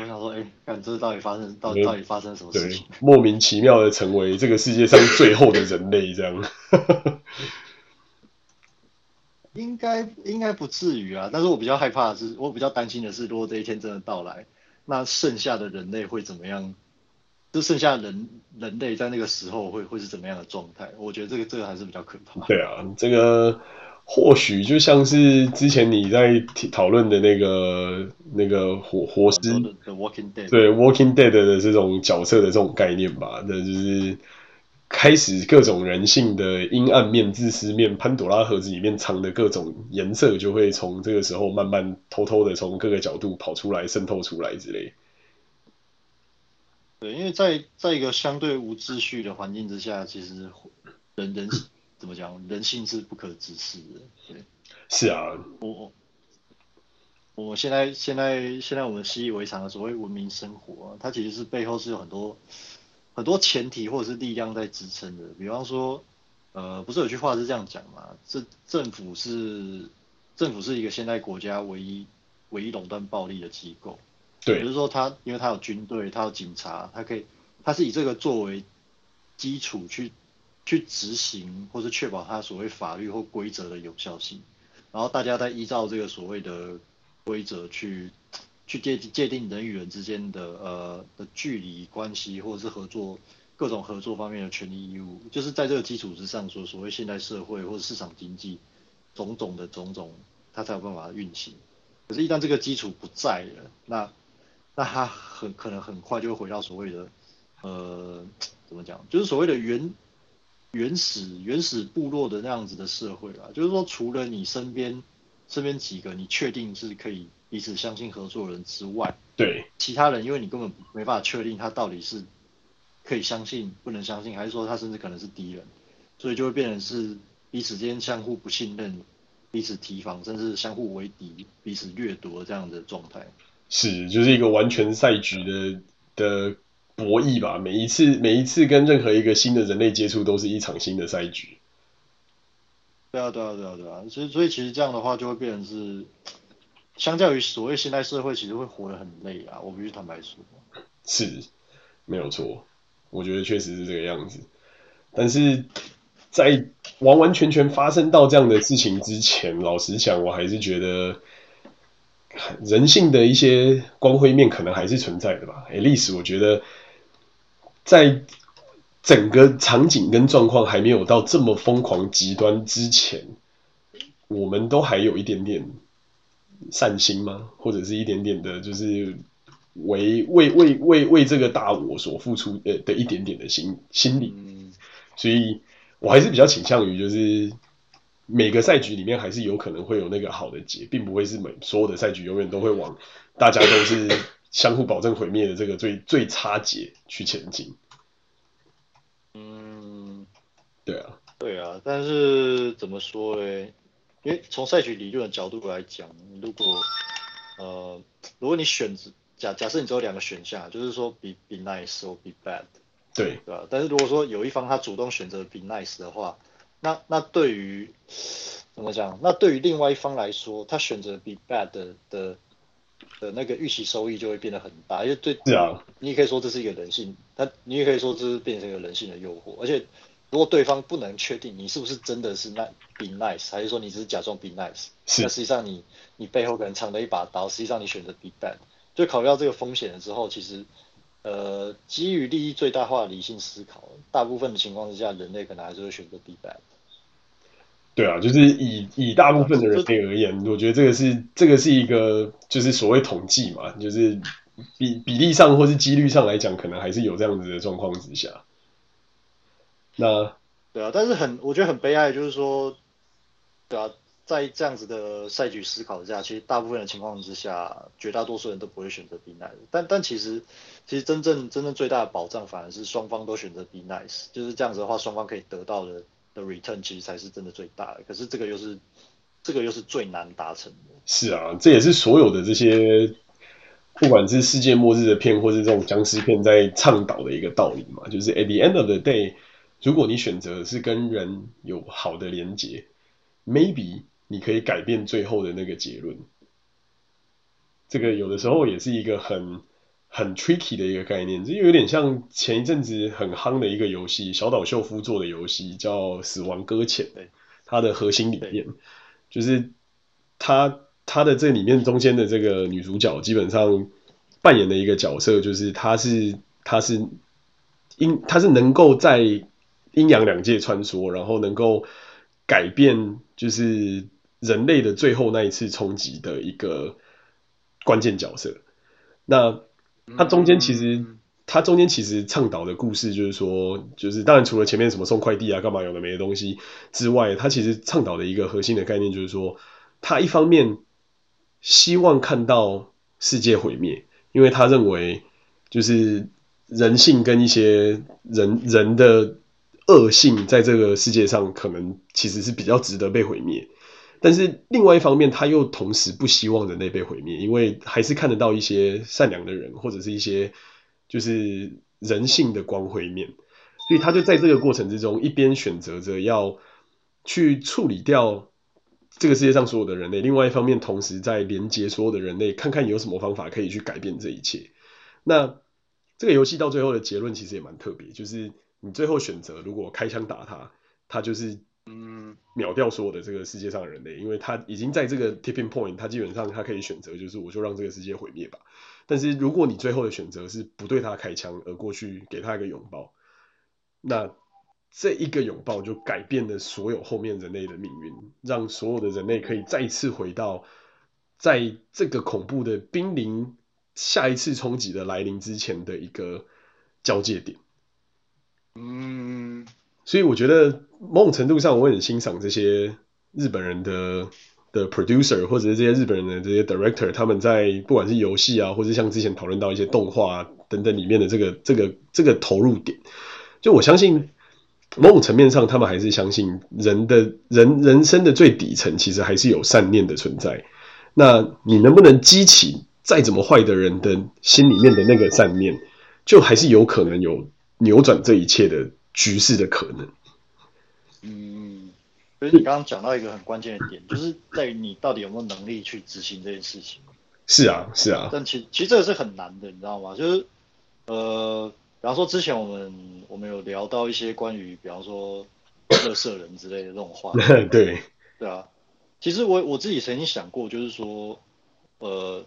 我想说，哎，看这到底发生到底到底发生什么事情？莫名其妙的成为这个世界上最后的人类，这样。*laughs* 应该应该不至于啊，但是我比较害怕的是，我比较担心的是，如果这一天真的到来，那剩下的人类会怎么样？就剩下人人类在那个时候会会是怎么样的状态？我觉得这个这个还是比较可怕。对啊，这个或许就像是之前你在讨论的那个那个活活尸，The Walking Dead，对 Walking Dead 的这种角色的这种概念吧，那就是。开始各种人性的阴暗面、自私面，潘朵拉盒子里面藏的各种颜色，就会从这个时候慢慢偷偷的从各个角度跑出来、渗透出来之类。对，因为在在一个相对无秩序的环境之下，其实人人怎么讲，人性是不可直视的。对，是啊，我我现在现在现在我们习以为常的所谓文明生活，它其实是背后是有很多。很多前提或者是力量在支撑的，比方说，呃，不是有句话是这样讲嘛？这政府是政府是一个现代国家唯一唯一垄断暴力的机构，对，也就是说，他因为他有军队，他有警察，他可以，他是以这个作为基础去去执行或是确保他所谓法律或规则的有效性，然后大家再依照这个所谓的规则去。去界界定人与人之间的呃的距离关系，或者是合作各种合作方面的权利义务，就是在这个基础之上说，所谓现代社会或者市场经济种种的种种，它才有办法运行。可是，一旦这个基础不在了，那那它很可能很快就会回到所谓的呃怎么讲，就是所谓的原原始原始部落的那样子的社会啦。就是说，除了你身边身边几个，你确定是可以。彼此相信合作人之外，对其他人，因为你根本没办法确定他到底是可以相信、不能相信，还是说他甚至可能是敌人，所以就会变成是彼此之间相互不信任、彼此提防，甚至相互为敌、彼此掠夺这样的状态。是，就是一个完全赛局的的博弈吧。每一次、每一次跟任何一个新的人类接触，都是一场新的赛局。对啊，对啊，对啊，对啊。所以，所以其实这样的话，就会变成是。相较于所谓现代社会，其实会活得很累啊！我必须坦白说，是，没有错，我觉得确实是这个样子。但是在完完全全发生到这样的事情之前，老实讲，我还是觉得人性的一些光辉面可能还是存在的吧。诶，历史我觉得在整个场景跟状况还没有到这么疯狂极端之前，我们都还有一点点。善心吗？或者是一点点的，就是为为为为为这个大我所付出的的一点点的心心理，所以我还是比较倾向于，就是每个赛局里面还是有可能会有那个好的结，并不会是每所有的赛局永远都会往大家都是相互保证毁灭的这个最 *laughs* 最差结去前进。嗯，对啊，对啊，但是怎么说嘞？因为从赛局理论的角度来讲，如果呃，如果你选择假假设你只有两个选项，就是说 be be nice or be bad，对对吧？但是如果说有一方他主动选择 be nice 的话，那那对于怎么讲？那对于另外一方来说，他选择 be bad 的的，的那个预期收益就会变得很大，因为对，是啊，你也可以说这是一个人性，他你也可以说这是变成一个人性的诱惑，而且。如果对方不能确定你是不是真的是那 be nice，还是说你只是假装 be nice，是那实际上你你背后可能藏了一把刀，实际上你选择 be bad，就考虑到这个风险了之后，其实呃基于利益最大化的理性思考，大部分的情况之下，人类可能还是会选择 be bad。对啊，就是以以大部分的人类而言，我觉得这个是这个是一个就是所谓统计嘛，就是比比例上或是几率上来讲，可能还是有这样子的状况之下。那对啊，但是很我觉得很悲哀，就是说，对啊，在这样子的赛局思考下，其实大部分的情况之下，绝大多数人都不会选择 be nice。但但其实其实真正真正最大的保障，反而是双方都选择 be nice，就是这样子的话，双方可以得到的的 return 其实才是真的最大的。可是这个又是这个又是最难达成的。是啊，这也是所有的这些，不管是世界末日的片，或是这种僵尸片，在倡导的一个道理嘛，就是 at the end of the day。如果你选择是跟人有好的连接，maybe 你可以改变最后的那个结论。这个有的时候也是一个很很 tricky 的一个概念，这有点像前一阵子很夯的一个游戏，小岛秀夫做的游戏叫《死亡搁浅》。它的核心理念就是他他的这里面中间的这个女主角基本上扮演的一个角色，就是她是她是因她是能够在阴阳两界穿梭，然后能够改变，就是人类的最后那一次冲击的一个关键角色。那它中间其实，它中间其实倡导的故事就是说，就是当然除了前面什么送快递啊、干嘛有的没的东西之外，它其实倡导的一个核心的概念就是说，他一方面希望看到世界毁灭，因为他认为就是人性跟一些人人的。恶性在这个世界上可能其实是比较值得被毁灭，但是另外一方面，他又同时不希望人类被毁灭，因为还是看得到一些善良的人，或者是一些就是人性的光辉面，所以他就在这个过程之中，一边选择着要去处理掉这个世界上所有的人类，另外一方面，同时在连接所有的人类，看看有什么方法可以去改变这一切。那这个游戏到最后的结论其实也蛮特别，就是。你最后选择，如果开枪打他，他就是嗯秒掉所有的这个世界上的人类，因为他已经在这个 tipping point，他基本上他可以选择，就是我就让这个世界毁灭吧。但是如果你最后的选择是不对他开枪，而过去给他一个拥抱，那这一个拥抱就改变了所有后面人类的命运，让所有的人类可以再次回到在这个恐怖的濒临下一次冲击的来临之前的一个交界点。嗯，所以我觉得某种程度上，我很欣赏这些日本人的的 producer，或者是这些日本人的这些 director，他们在不管是游戏啊，或者像之前讨论到一些动画啊等等里面的这个这个这个投入点，就我相信某种层面上，他们还是相信人的人人生的最底层其实还是有善念的存在。那你能不能激起再怎么坏的人的心里面的那个善念，就还是有可能有。扭转这一切的局势的可能。嗯，所以你刚刚讲到一个很关键的点，就是在于你到底有没有能力去执行这件事情。是啊，是啊。但其其实这个是很难的，你知道吗？就是呃，比方说之前我们我们有聊到一些关于，比方说乐色人之类的这种话。*laughs* 对。对啊。其实我我自己曾经想过，就是说，呃，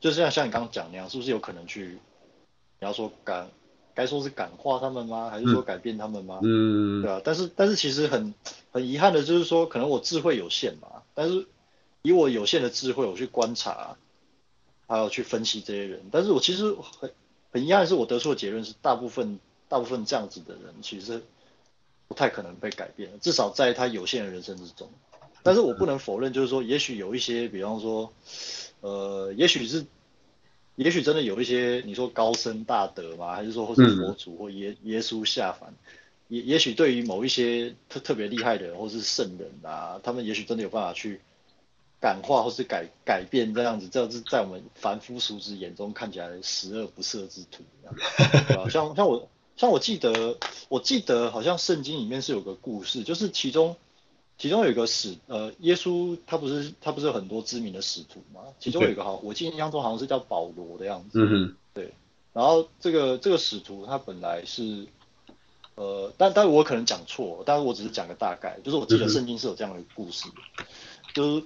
就是像像你刚刚讲那样，是不是有可能去，比方说干。该说是感化他们吗？还是说改变他们吗？嗯，对啊。但是但是其实很很遗憾的就是说，可能我智慧有限嘛。但是以我有限的智慧，我去观察，还有去分析这些人。但是我其实很很遗憾的是，我得出的结论是，大部分大部分这样子的人，其实不太可能被改变，至少在他有限的人生之中。但是我不能否认，就是说，也许有一些，比方说，呃，也许是。也许真的有一些你说高僧大德嘛，还是说或是佛祖或耶耶稣下凡，也也许对于某一些特特别厉害的人或是圣人啊，他们也许真的有办法去感化或是改改变这样子，这样子在我们凡夫俗子眼中看起来十恶不赦之徒，对吧？*laughs* 像像我像我记得我记得好像圣经里面是有个故事，就是其中。其中有一个使呃，耶稣他不是他不是有很多知名的使徒吗？其中有一个好，我记印象中好像是叫保罗的样子。嗯哼，对。然后这个这个使徒他本来是呃，但但我可能讲错，但是我只是讲个大概，就是我记得圣经是有这样的故事，嗯、就是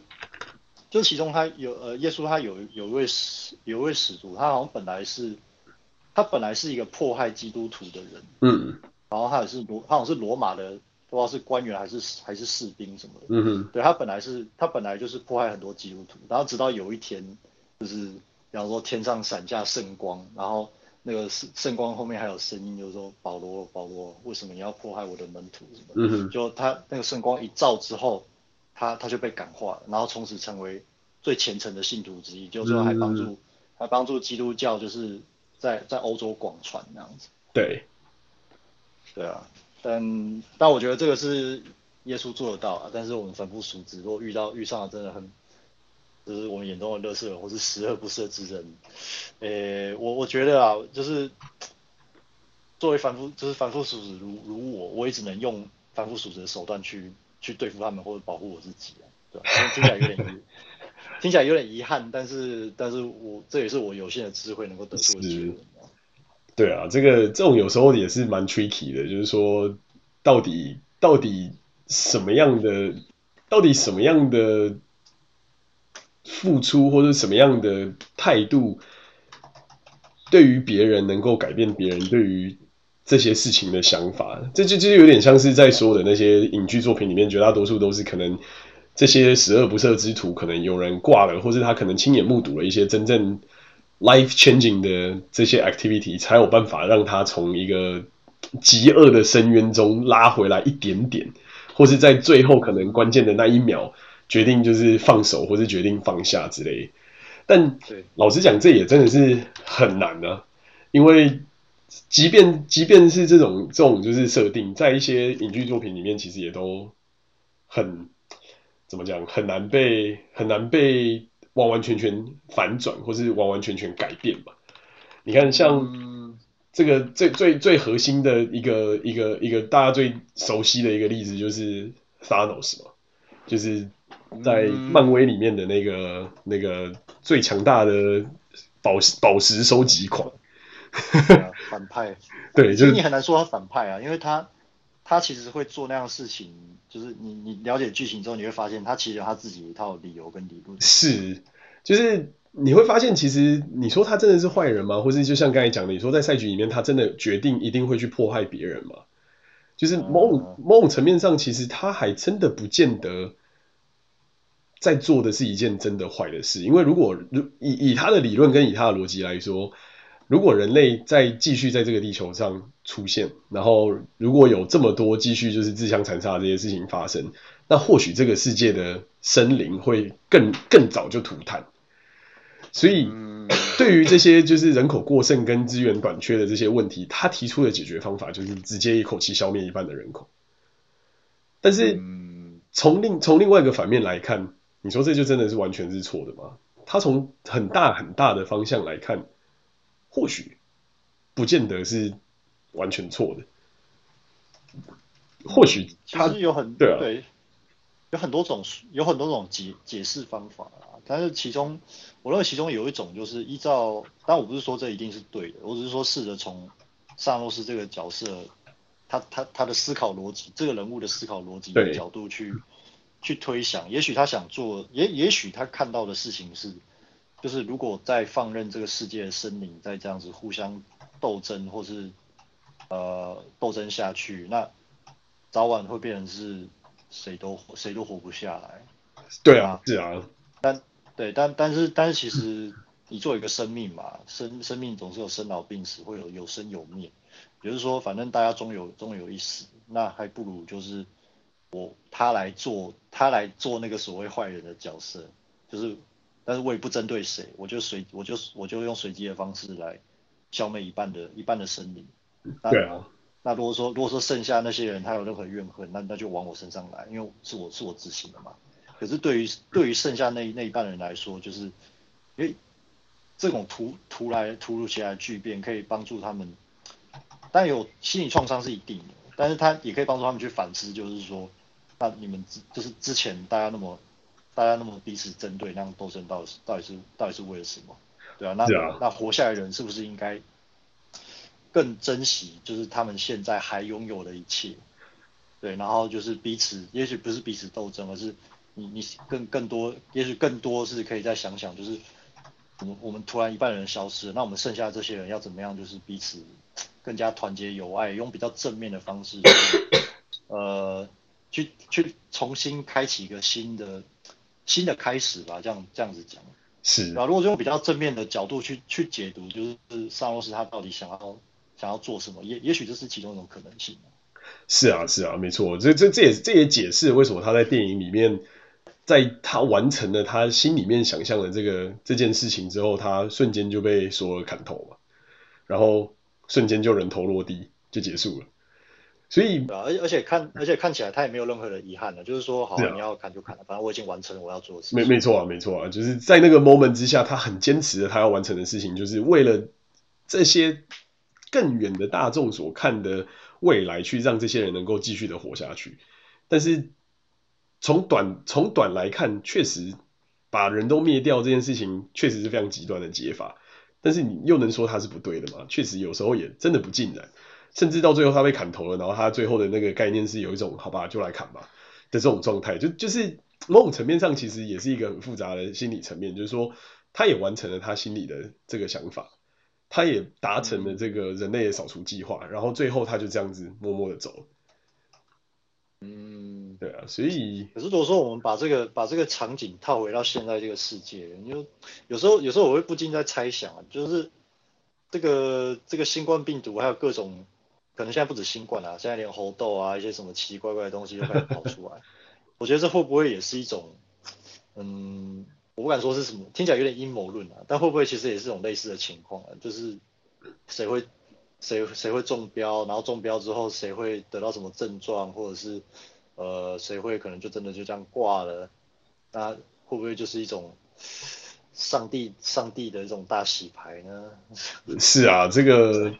就其中他有呃，耶稣他有有一位使有一位使徒，他好像本来是他本来是一个迫害基督徒的人。嗯。然后他也是罗，他好像是罗马的。不知道是官员还是还是士兵什么的，嗯哼，对，他本来是他本来就是迫害很多基督徒，然后直到有一天，就是比比方说天上闪下圣光，然后那个圣圣光后面还有声音，就是说保罗保罗，为什么你要迫害我的门徒什么？嗯哼，就他那个圣光一照之后，他他就被感化了，然后从此成为最虔诚的信徒之一，就是说还帮助、嗯、还帮助基督教就是在在欧洲广传那样子。对，对啊，但但我觉得这个是耶稣做得到啊，但是我们凡夫俗子，如果遇到遇上了真的很，就是我们眼中的乐色人或是十恶不赦之人，诶、欸，我我觉得啊，就是作为凡夫，就是凡夫俗子如如我，我也只能用凡夫俗子的手段去去对付他们或者保护我自己啊，对吧？听起来有点，*laughs* 听起来有点遗憾，但是但是我这也是我有限的智慧能够得出的结论。对啊，这个这种有时候也是蛮 tricky 的，就是说到底到底什么样的，到底什么样的付出或者什么样的态度，对于别人能够改变别人对于这些事情的想法，这就就有点像是在说的那些影剧作品里面，绝大多数都是可能这些十恶不赦之徒，可能有人挂了，或是他可能亲眼目睹了一些真正。Life changing 的这些 activity 才有办法让他从一个极恶的深渊中拉回来一点点，或是在最后可能关键的那一秒决定就是放手，或是决定放下之类。但老实讲，这也真的是很难啊，因为即便即便是这种这种就是设定，在一些影剧作品里面，其实也都很怎么讲，很难被很难被。完完全全反转，或是完完全全改变吧。你看，像这个最最最核心的一个一个一个大家最熟悉的一个例子，就是 Thanos 嘛，就是在漫威里面的那个那个最强大的宝石宝石收集狂，反派。*laughs* 对，就是你很难说他反派啊，因为他他其实会做那样事情。就是你你了解剧情之后，你会发现他其实有他自己一套理由跟理论。是，就是你会发现，其实你说他真的是坏人吗？或是就像刚才讲的，你说在赛局里面，他真的决定一定会去迫害别人吗？就是某种、嗯、某种层面上，其实他还真的不见得在做的是一件真的坏的事。因为如果如以以他的理论跟以他的逻辑来说。如果人类再继续在这个地球上出现，然后如果有这么多继续就是自相残杀这些事情发生，那或许这个世界的生灵会更更早就涂炭。所以，对于这些就是人口过剩跟资源短缺的这些问题，他提出的解决方法就是直接一口气消灭一半的人口。但是，从另从另外一个反面来看，你说这就真的是完全是错的吗？他从很大很大的方向来看。或许不见得是完全错的，或许其实有很对啊，对，有很多种有很多种解解释方法啊，但是其中我认为其中有一种就是依照，但我不是说这一定是对的，我只是说试着从萨诺斯这个角色，他他他的思考逻辑，这个人物的思考逻辑的角度去去推想，也许他想做，也也许他看到的事情是。就是如果在放任这个世界的生灵在这样子互相斗争，或是呃斗争下去，那早晚会变成是谁都谁都活不下来。对啊，是啊。但对，但但是但是其实你做一个生命嘛，生生命总是有生老病死，会有有生有灭。也就是说，反正大家终有终有一死，那还不如就是我他来做他来做那个所谓坏人的角色，就是。但是我也不针对谁，我就随我就我就用随机的方式来消灭一半的一半的生灵。对啊。那如果说如果说剩下那些人他有任何怨恨，那那就往我身上来，因为是我是我执行的嘛。可是对于对于剩下那那一半人来说，就是因为这种突突来突如其来的巨变可以帮助他们，但有心理创伤是一定的，但是他也可以帮助他们去反思，就是说，那你们之就是之前大家那么。大家那么彼此针对，那样斗争到底是到底是到底是为了什么？对啊，那啊那活下来的人是不是应该更珍惜，就是他们现在还拥有的一切？对，然后就是彼此，也许不是彼此斗争，而是你你更更多，也许更多是可以再想想，就是我们我们突然一半人消失了，那我们剩下的这些人要怎么样，就是彼此更加团结友爱，用比较正面的方式，呃，去去重新开启一个新的。新的开始吧，这样这样子讲。是啊，如果用比较正面的角度去去解读，就是萨洛斯他到底想要想要做什么，也也许这是其中一种可能性。是啊，是啊，没错，这这这也这也解释为什么他在电影里面，在他完成了他心里面想象的这个这件事情之后，他瞬间就被索尔砍头嘛，然后瞬间就人头落地就结束了。所以，而而且看而且看起来他也没有任何的遗憾了，就是说，好，你要砍就砍了，反正我已经完成了我要做的事情。没没错啊，没错啊，就是在那个 moment 之下，他很坚持的他要完成的事情，就是为了这些更远的大众所看的未来，去让这些人能够继续的活下去。但是从短从短来看，确实把人都灭掉这件事情，确实是非常极端的解法。但是你又能说他是不对的吗？确实有时候也真的不尽然。甚至到最后他被砍头了，然后他最后的那个概念是有一种好吧，就来砍吧的这种状态，就就是某种层面上其实也是一个很复杂的心理层面，就是说他也完成了他心里的这个想法，他也达成了这个人类的扫除计划，然后最后他就这样子默默的走。嗯，对啊，所以可是如果说我们把这个把这个场景套回到现在这个世界，你就有时候有时候我会不禁在猜想啊，就是这个这个新冠病毒还有各种。可能现在不止新冠啊，现在连猴痘啊，一些什么奇奇怪怪的东西都开始跑出来。*laughs* 我觉得这会不会也是一种，嗯，我不敢说是什么，听起来有点阴谋论啊，但会不会其实也是种类似的情况啊？就是谁会谁谁会中标，然后中标之后谁会得到什么症状，或者是呃谁会可能就真的就这样挂了？那会不会就是一种上帝上帝的一种大洗牌呢？*laughs* 是啊，这个。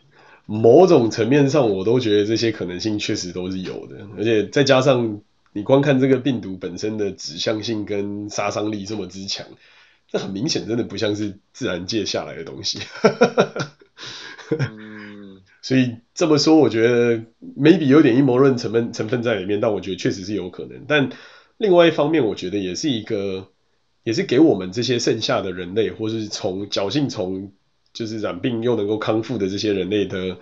某种层面上，我都觉得这些可能性确实都是有的，而且再加上你光看这个病毒本身的指向性跟杀伤力这么之强，这很明显真的不像是自然界下来的东西。*laughs* 嗯，所以这么说，我觉得 maybe 有点阴谋论成分成分在里面，但我觉得确实是有可能。但另外一方面，我觉得也是一个，也是给我们这些剩下的人类，或是从侥幸从。就是染病又能够康复的这些人类的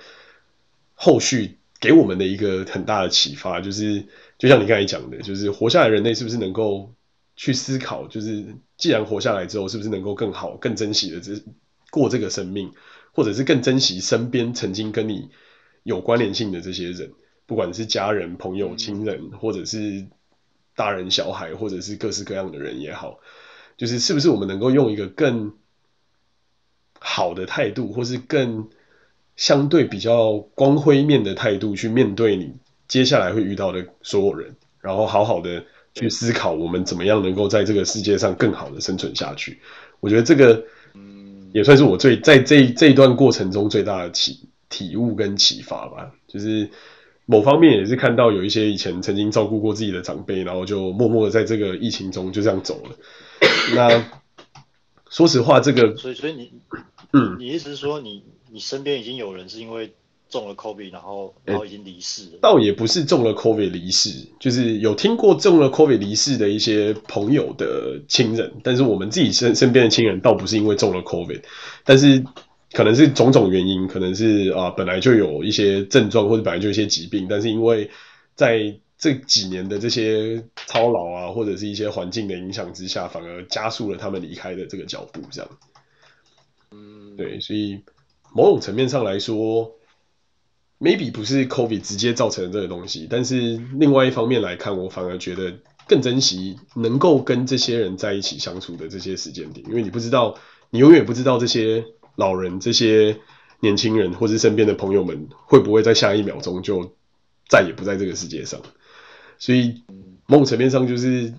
后续，给我们的一个很大的启发，就是就像你刚才讲的，就是活下来人类是不是能够去思考，就是既然活下来之后，是不是能够更好、更珍惜的这过这个生命，或者是更珍惜身边曾经跟你有关联性的这些人，不管是家人、朋友、亲人，或者是大人、小孩，或者是各式各样的人也好，就是是不是我们能够用一个更好的态度，或是更相对比较光辉面的态度去面对你接下来会遇到的所有人，然后好好的去思考我们怎么样能够在这个世界上更好的生存下去。我觉得这个，也算是我最在这这一段过程中最大的启体悟跟启发吧。就是某方面也是看到有一些以前曾经照顾过自己的长辈，然后就默默的在这个疫情中就这样走了。那说实话，这个所以所以你。嗯，你意思是说你，你你身边已经有人是因为中了 COVID，然后然后已经离世了？欸，倒也不是中了 COVID 离世，就是有听过中了 COVID 离世的一些朋友的亲人，但是我们自己身身边的亲人倒不是因为中了 COVID，但是可能是种种原因，可能是啊本来就有一些症状，或者本来就有一些疾病，但是因为在这几年的这些操劳啊，或者是一些环境的影响之下，反而加速了他们离开的这个脚步，这样。嗯对，所以某种层面上来说，maybe 不是 COVID 直接造成的这个东西，但是另外一方面来看，我反而觉得更珍惜能够跟这些人在一起相处的这些时间点，因为你不知道，你永远不知道这些老人、这些年轻人或是身边的朋友们会不会在下一秒钟就再也不在这个世界上，所以某种层面上就是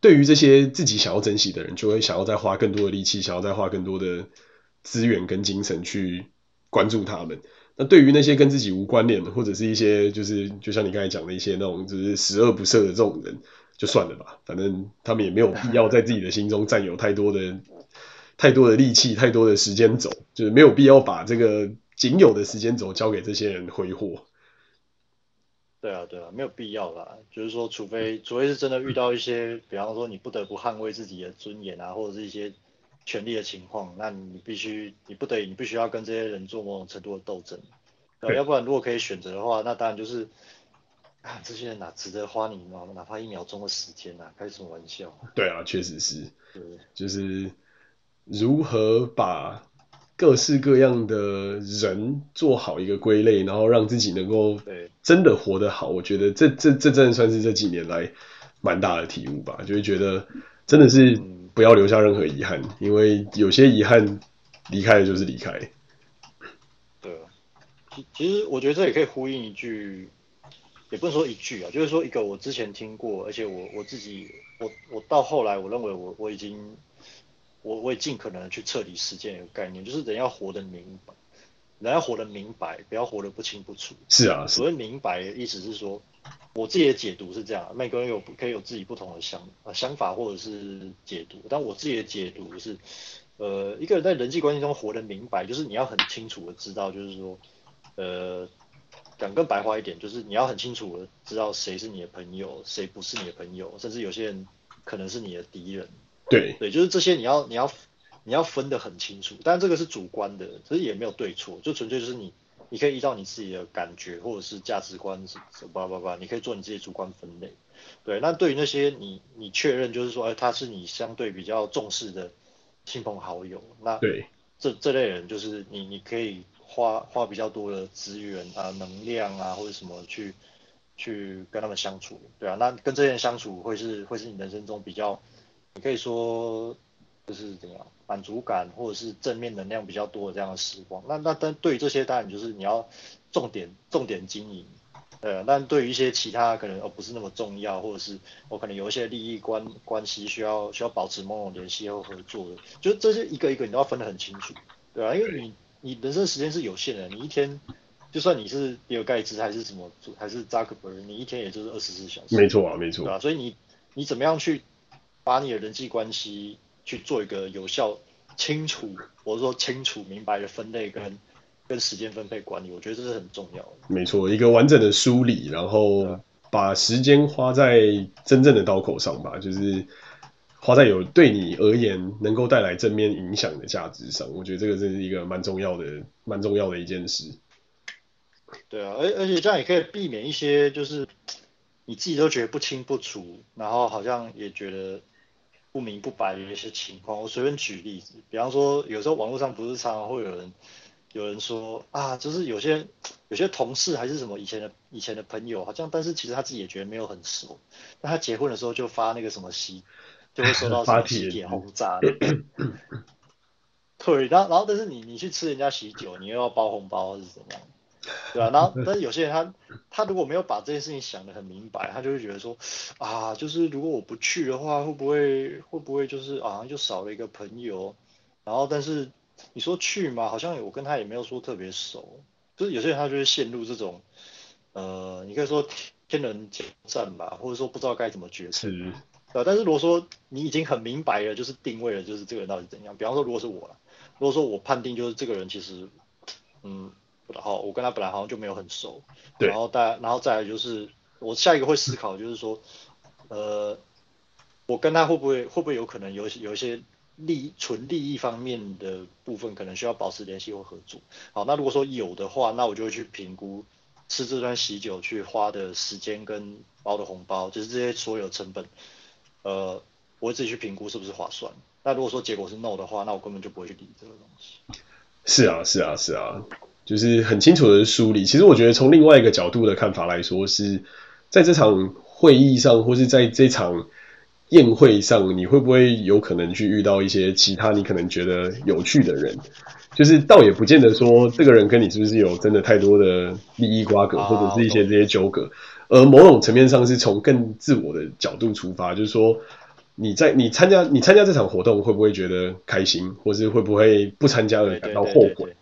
对于这些自己想要珍惜的人，就会想要再花更多的力气，想要再花更多的。资源跟精神去关注他们。那对于那些跟自己无关联的，或者是一些就是就像你刚才讲的一些那种就是十恶不赦的这种人，就算了吧。反正他们也没有必要在自己的心中占有太多的太多的力气、太多的时间轴，就是没有必要把这个仅有的时间轴交给这些人挥霍。对啊，对啊，没有必要啦。就是说，除非除非是真的遇到一些，比方说你不得不捍卫自己的尊严啊，或者是一些。权力的情况，那你必须，你不得已，你必须要跟这些人做某种程度的斗争，对，要不然如果可以选择的话，那当然就是，啊，这些人哪值得花你哪哪怕一秒钟的时间啊？开什么玩笑？对啊，确实是，对，就是如何把各式各样的人做好一个归类，然后让自己能够真的活得好。我觉得这这这真的算是这几年来蛮大的体悟吧，就会觉得真的是不要留下任何遗憾，因为有些遗憾离开了就是离开。对，其其实我觉得这也可以呼应一句。也不能说一句啊，就是说一个我之前听过，而且我我自己，我我到后来我认为我我已经，我我也尽可能去彻底实践一个概念，就是人要活得明白，人要活得明白，不要活得不清不楚。是啊，所谓明白的意思是说，我自己的解读是这样，每个人有可以有自己不同的想想法或者是解读，但我自己的解读是，呃，一个人在人际关系中活得明白，就是你要很清楚的知道，就是说，呃。讲更白话一点，就是你要很清楚的知道谁是你的朋友，谁不是你的朋友，甚至有些人可能是你的敌人。对对，就是这些你要你要你要分得很清楚。但这个是主观的，其实也没有对错，就纯粹就是你你可以依照你自己的感觉或者是价值观什么吧吧吧，你可以做你自己主观分类。对，那对于那些你你确认就是说，哎，他是你相对比较重视的亲朋好友，那对这这类人就是你你可以。花花比较多的资源啊、能量啊，或者什么去去跟他们相处，对啊，那跟这些人相处会是会是你人生中比较，你可以说就是怎样满足感或者是正面能量比较多的这样的时光。那那但对于这些当然就是你要重点重点经营，对啊，但对于一些其他可能哦不是那么重要，或者是我可能有一些利益关关系需要需要保持某种联系或合作的，就这些一个一个你都要分得很清楚，对啊，因为你。你人生时间是有限的，你一天就算你是比尔盖茨还是什么，还是扎克伯格，你一天也就是二十四小时。没错啊，没错。对啊，所以你你怎么样去把你的人际关系去做一个有效、清楚，或者说清楚明白的分类跟跟时间分配管理，我觉得这是很重要的。没错，一个完整的梳理，然后把时间花在真正的刀口上吧，就是。花在有对你而言能够带来正面影响的价值上，我觉得这个真是一个蛮重要的、蛮重要的一件事。对啊，而而且这样也可以避免一些就是你自己都觉得不清不楚，然后好像也觉得不明不白的一些情况。我随便举例子，比方说有时候网络上不是常常会有人有人说啊，就是有些有些同事还是什么以前的以前的朋友，好像但是其实他自己也觉得没有很熟，那他结婚的时候就发那个什么喜。就会收到什么 *laughs* 喜帖轰炸，对，然后然后但是你你去吃人家喜酒，你又要包红包是怎么样？*laughs* 对吧、啊？然后但是有些人他他如果没有把这件事情想得很明白，他就会觉得说啊，就是如果我不去的话，会不会会不会就是好像、啊、就少了一个朋友？然后但是你说去嘛，好像我跟他也没有说特别熟，就是有些人他就会陷入这种呃，你可以说天人交战吧，或者说不知道该怎么决策。呃，但是如果说你已经很明白了，就是定位了，就是这个人到底怎样？比方说，如果是我了，如果说我判定就是这个人其实，嗯，好，我跟他本来好像就没有很熟，对，然后大然后再来就是我下一个会思考就是说，呃，我跟他会不会会不会有可能有有一些利纯利益方面的部分可能需要保持联系或合作？好，那如果说有的话，那我就会去评估吃这段喜酒去花的时间跟包的红包，就是这些所有成本。呃，我会自己去评估是不是划算。那如果说结果是 no 的话，那我根本就不会去理这个东西。是啊，是啊，是啊，就是很清楚的梳理。其实我觉得从另外一个角度的看法来说，是在这场会议上，或是在这场宴会上，你会不会有可能去遇到一些其他你可能觉得有趣的人？就是倒也不见得说这个人跟你是不是有真的太多的利益瓜葛，或者是一些这些纠葛。而某种层面上是从更自我的角度出发，就是说你在你参加你参加这场活动会不会觉得开心，或是会不会不参加了感到后悔？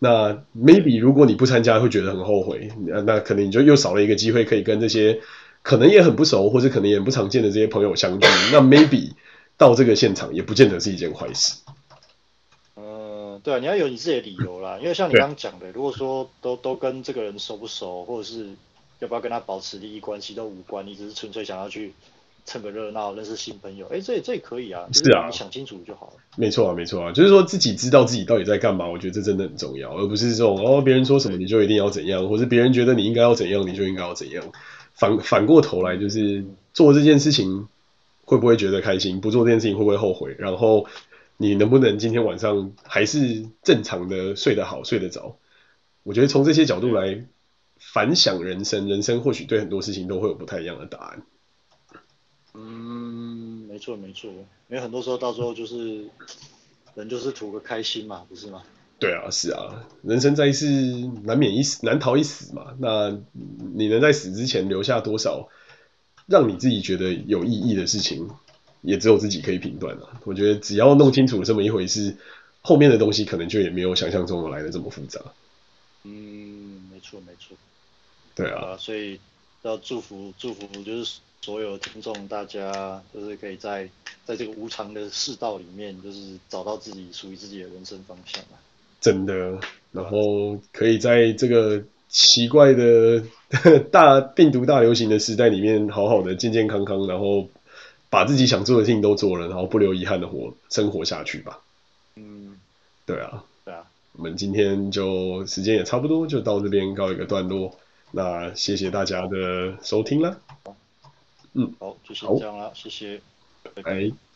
那 maybe 如果你不参加会觉得很后悔，那那可能你就又少了一个机会可以跟这些可能也很不熟，或者可能也不常见的这些朋友相聚。那 maybe *laughs* 到这个现场也不见得是一件坏事。嗯，对啊，你要有你自己的理由啦，因为像你刚刚讲的，如果说都都跟这个人熟不熟，或者是。要不要跟他保持利益关系都无关，你只是纯粹想要去蹭个热闹，认识新朋友，哎、欸，这也这也可以啊，是啊，你想清楚就好了。没错啊，没错啊，就是说自己知道自己到底在干嘛，我觉得这真的很重要，而不是这种哦，别人说什么你就一定要怎样，或是别人觉得你应该要怎样，你就应该要怎样。反反过头来就是做这件事情会不会觉得开心，不做这件事情会不会后悔，然后你能不能今天晚上还是正常的睡得好、睡得着？我觉得从这些角度来反想人生，人生或许对很多事情都会有不太一样的答案。嗯，没错没错，因为很多时候到时候就是人就是图个开心嘛，不是吗？对啊，是啊，人生在世，难免一死，难逃一死嘛。那你能在死之前留下多少让你自己觉得有意义的事情，也只有自己可以评断了。我觉得只要弄清楚这么一回事，后面的东西可能就也没有想象中的来的这么复杂。嗯，没错没错。对啊，所以要祝福祝福，就是所有听众大家，就是可以在在这个无常的世道里面，就是找到自己属于自己的人生方向啊。真的，然后可以在这个奇怪的 *laughs* 大病毒大流行的时代里面，好好的健健康康，然后把自己想做的事情都做了，然后不留遗憾的活生活下去吧。嗯，对啊，对啊，我们今天就时间也差不多，就到这边告一个段落。那谢谢大家的收听啦。嗯，好，就先这样了，谢谢，拜拜。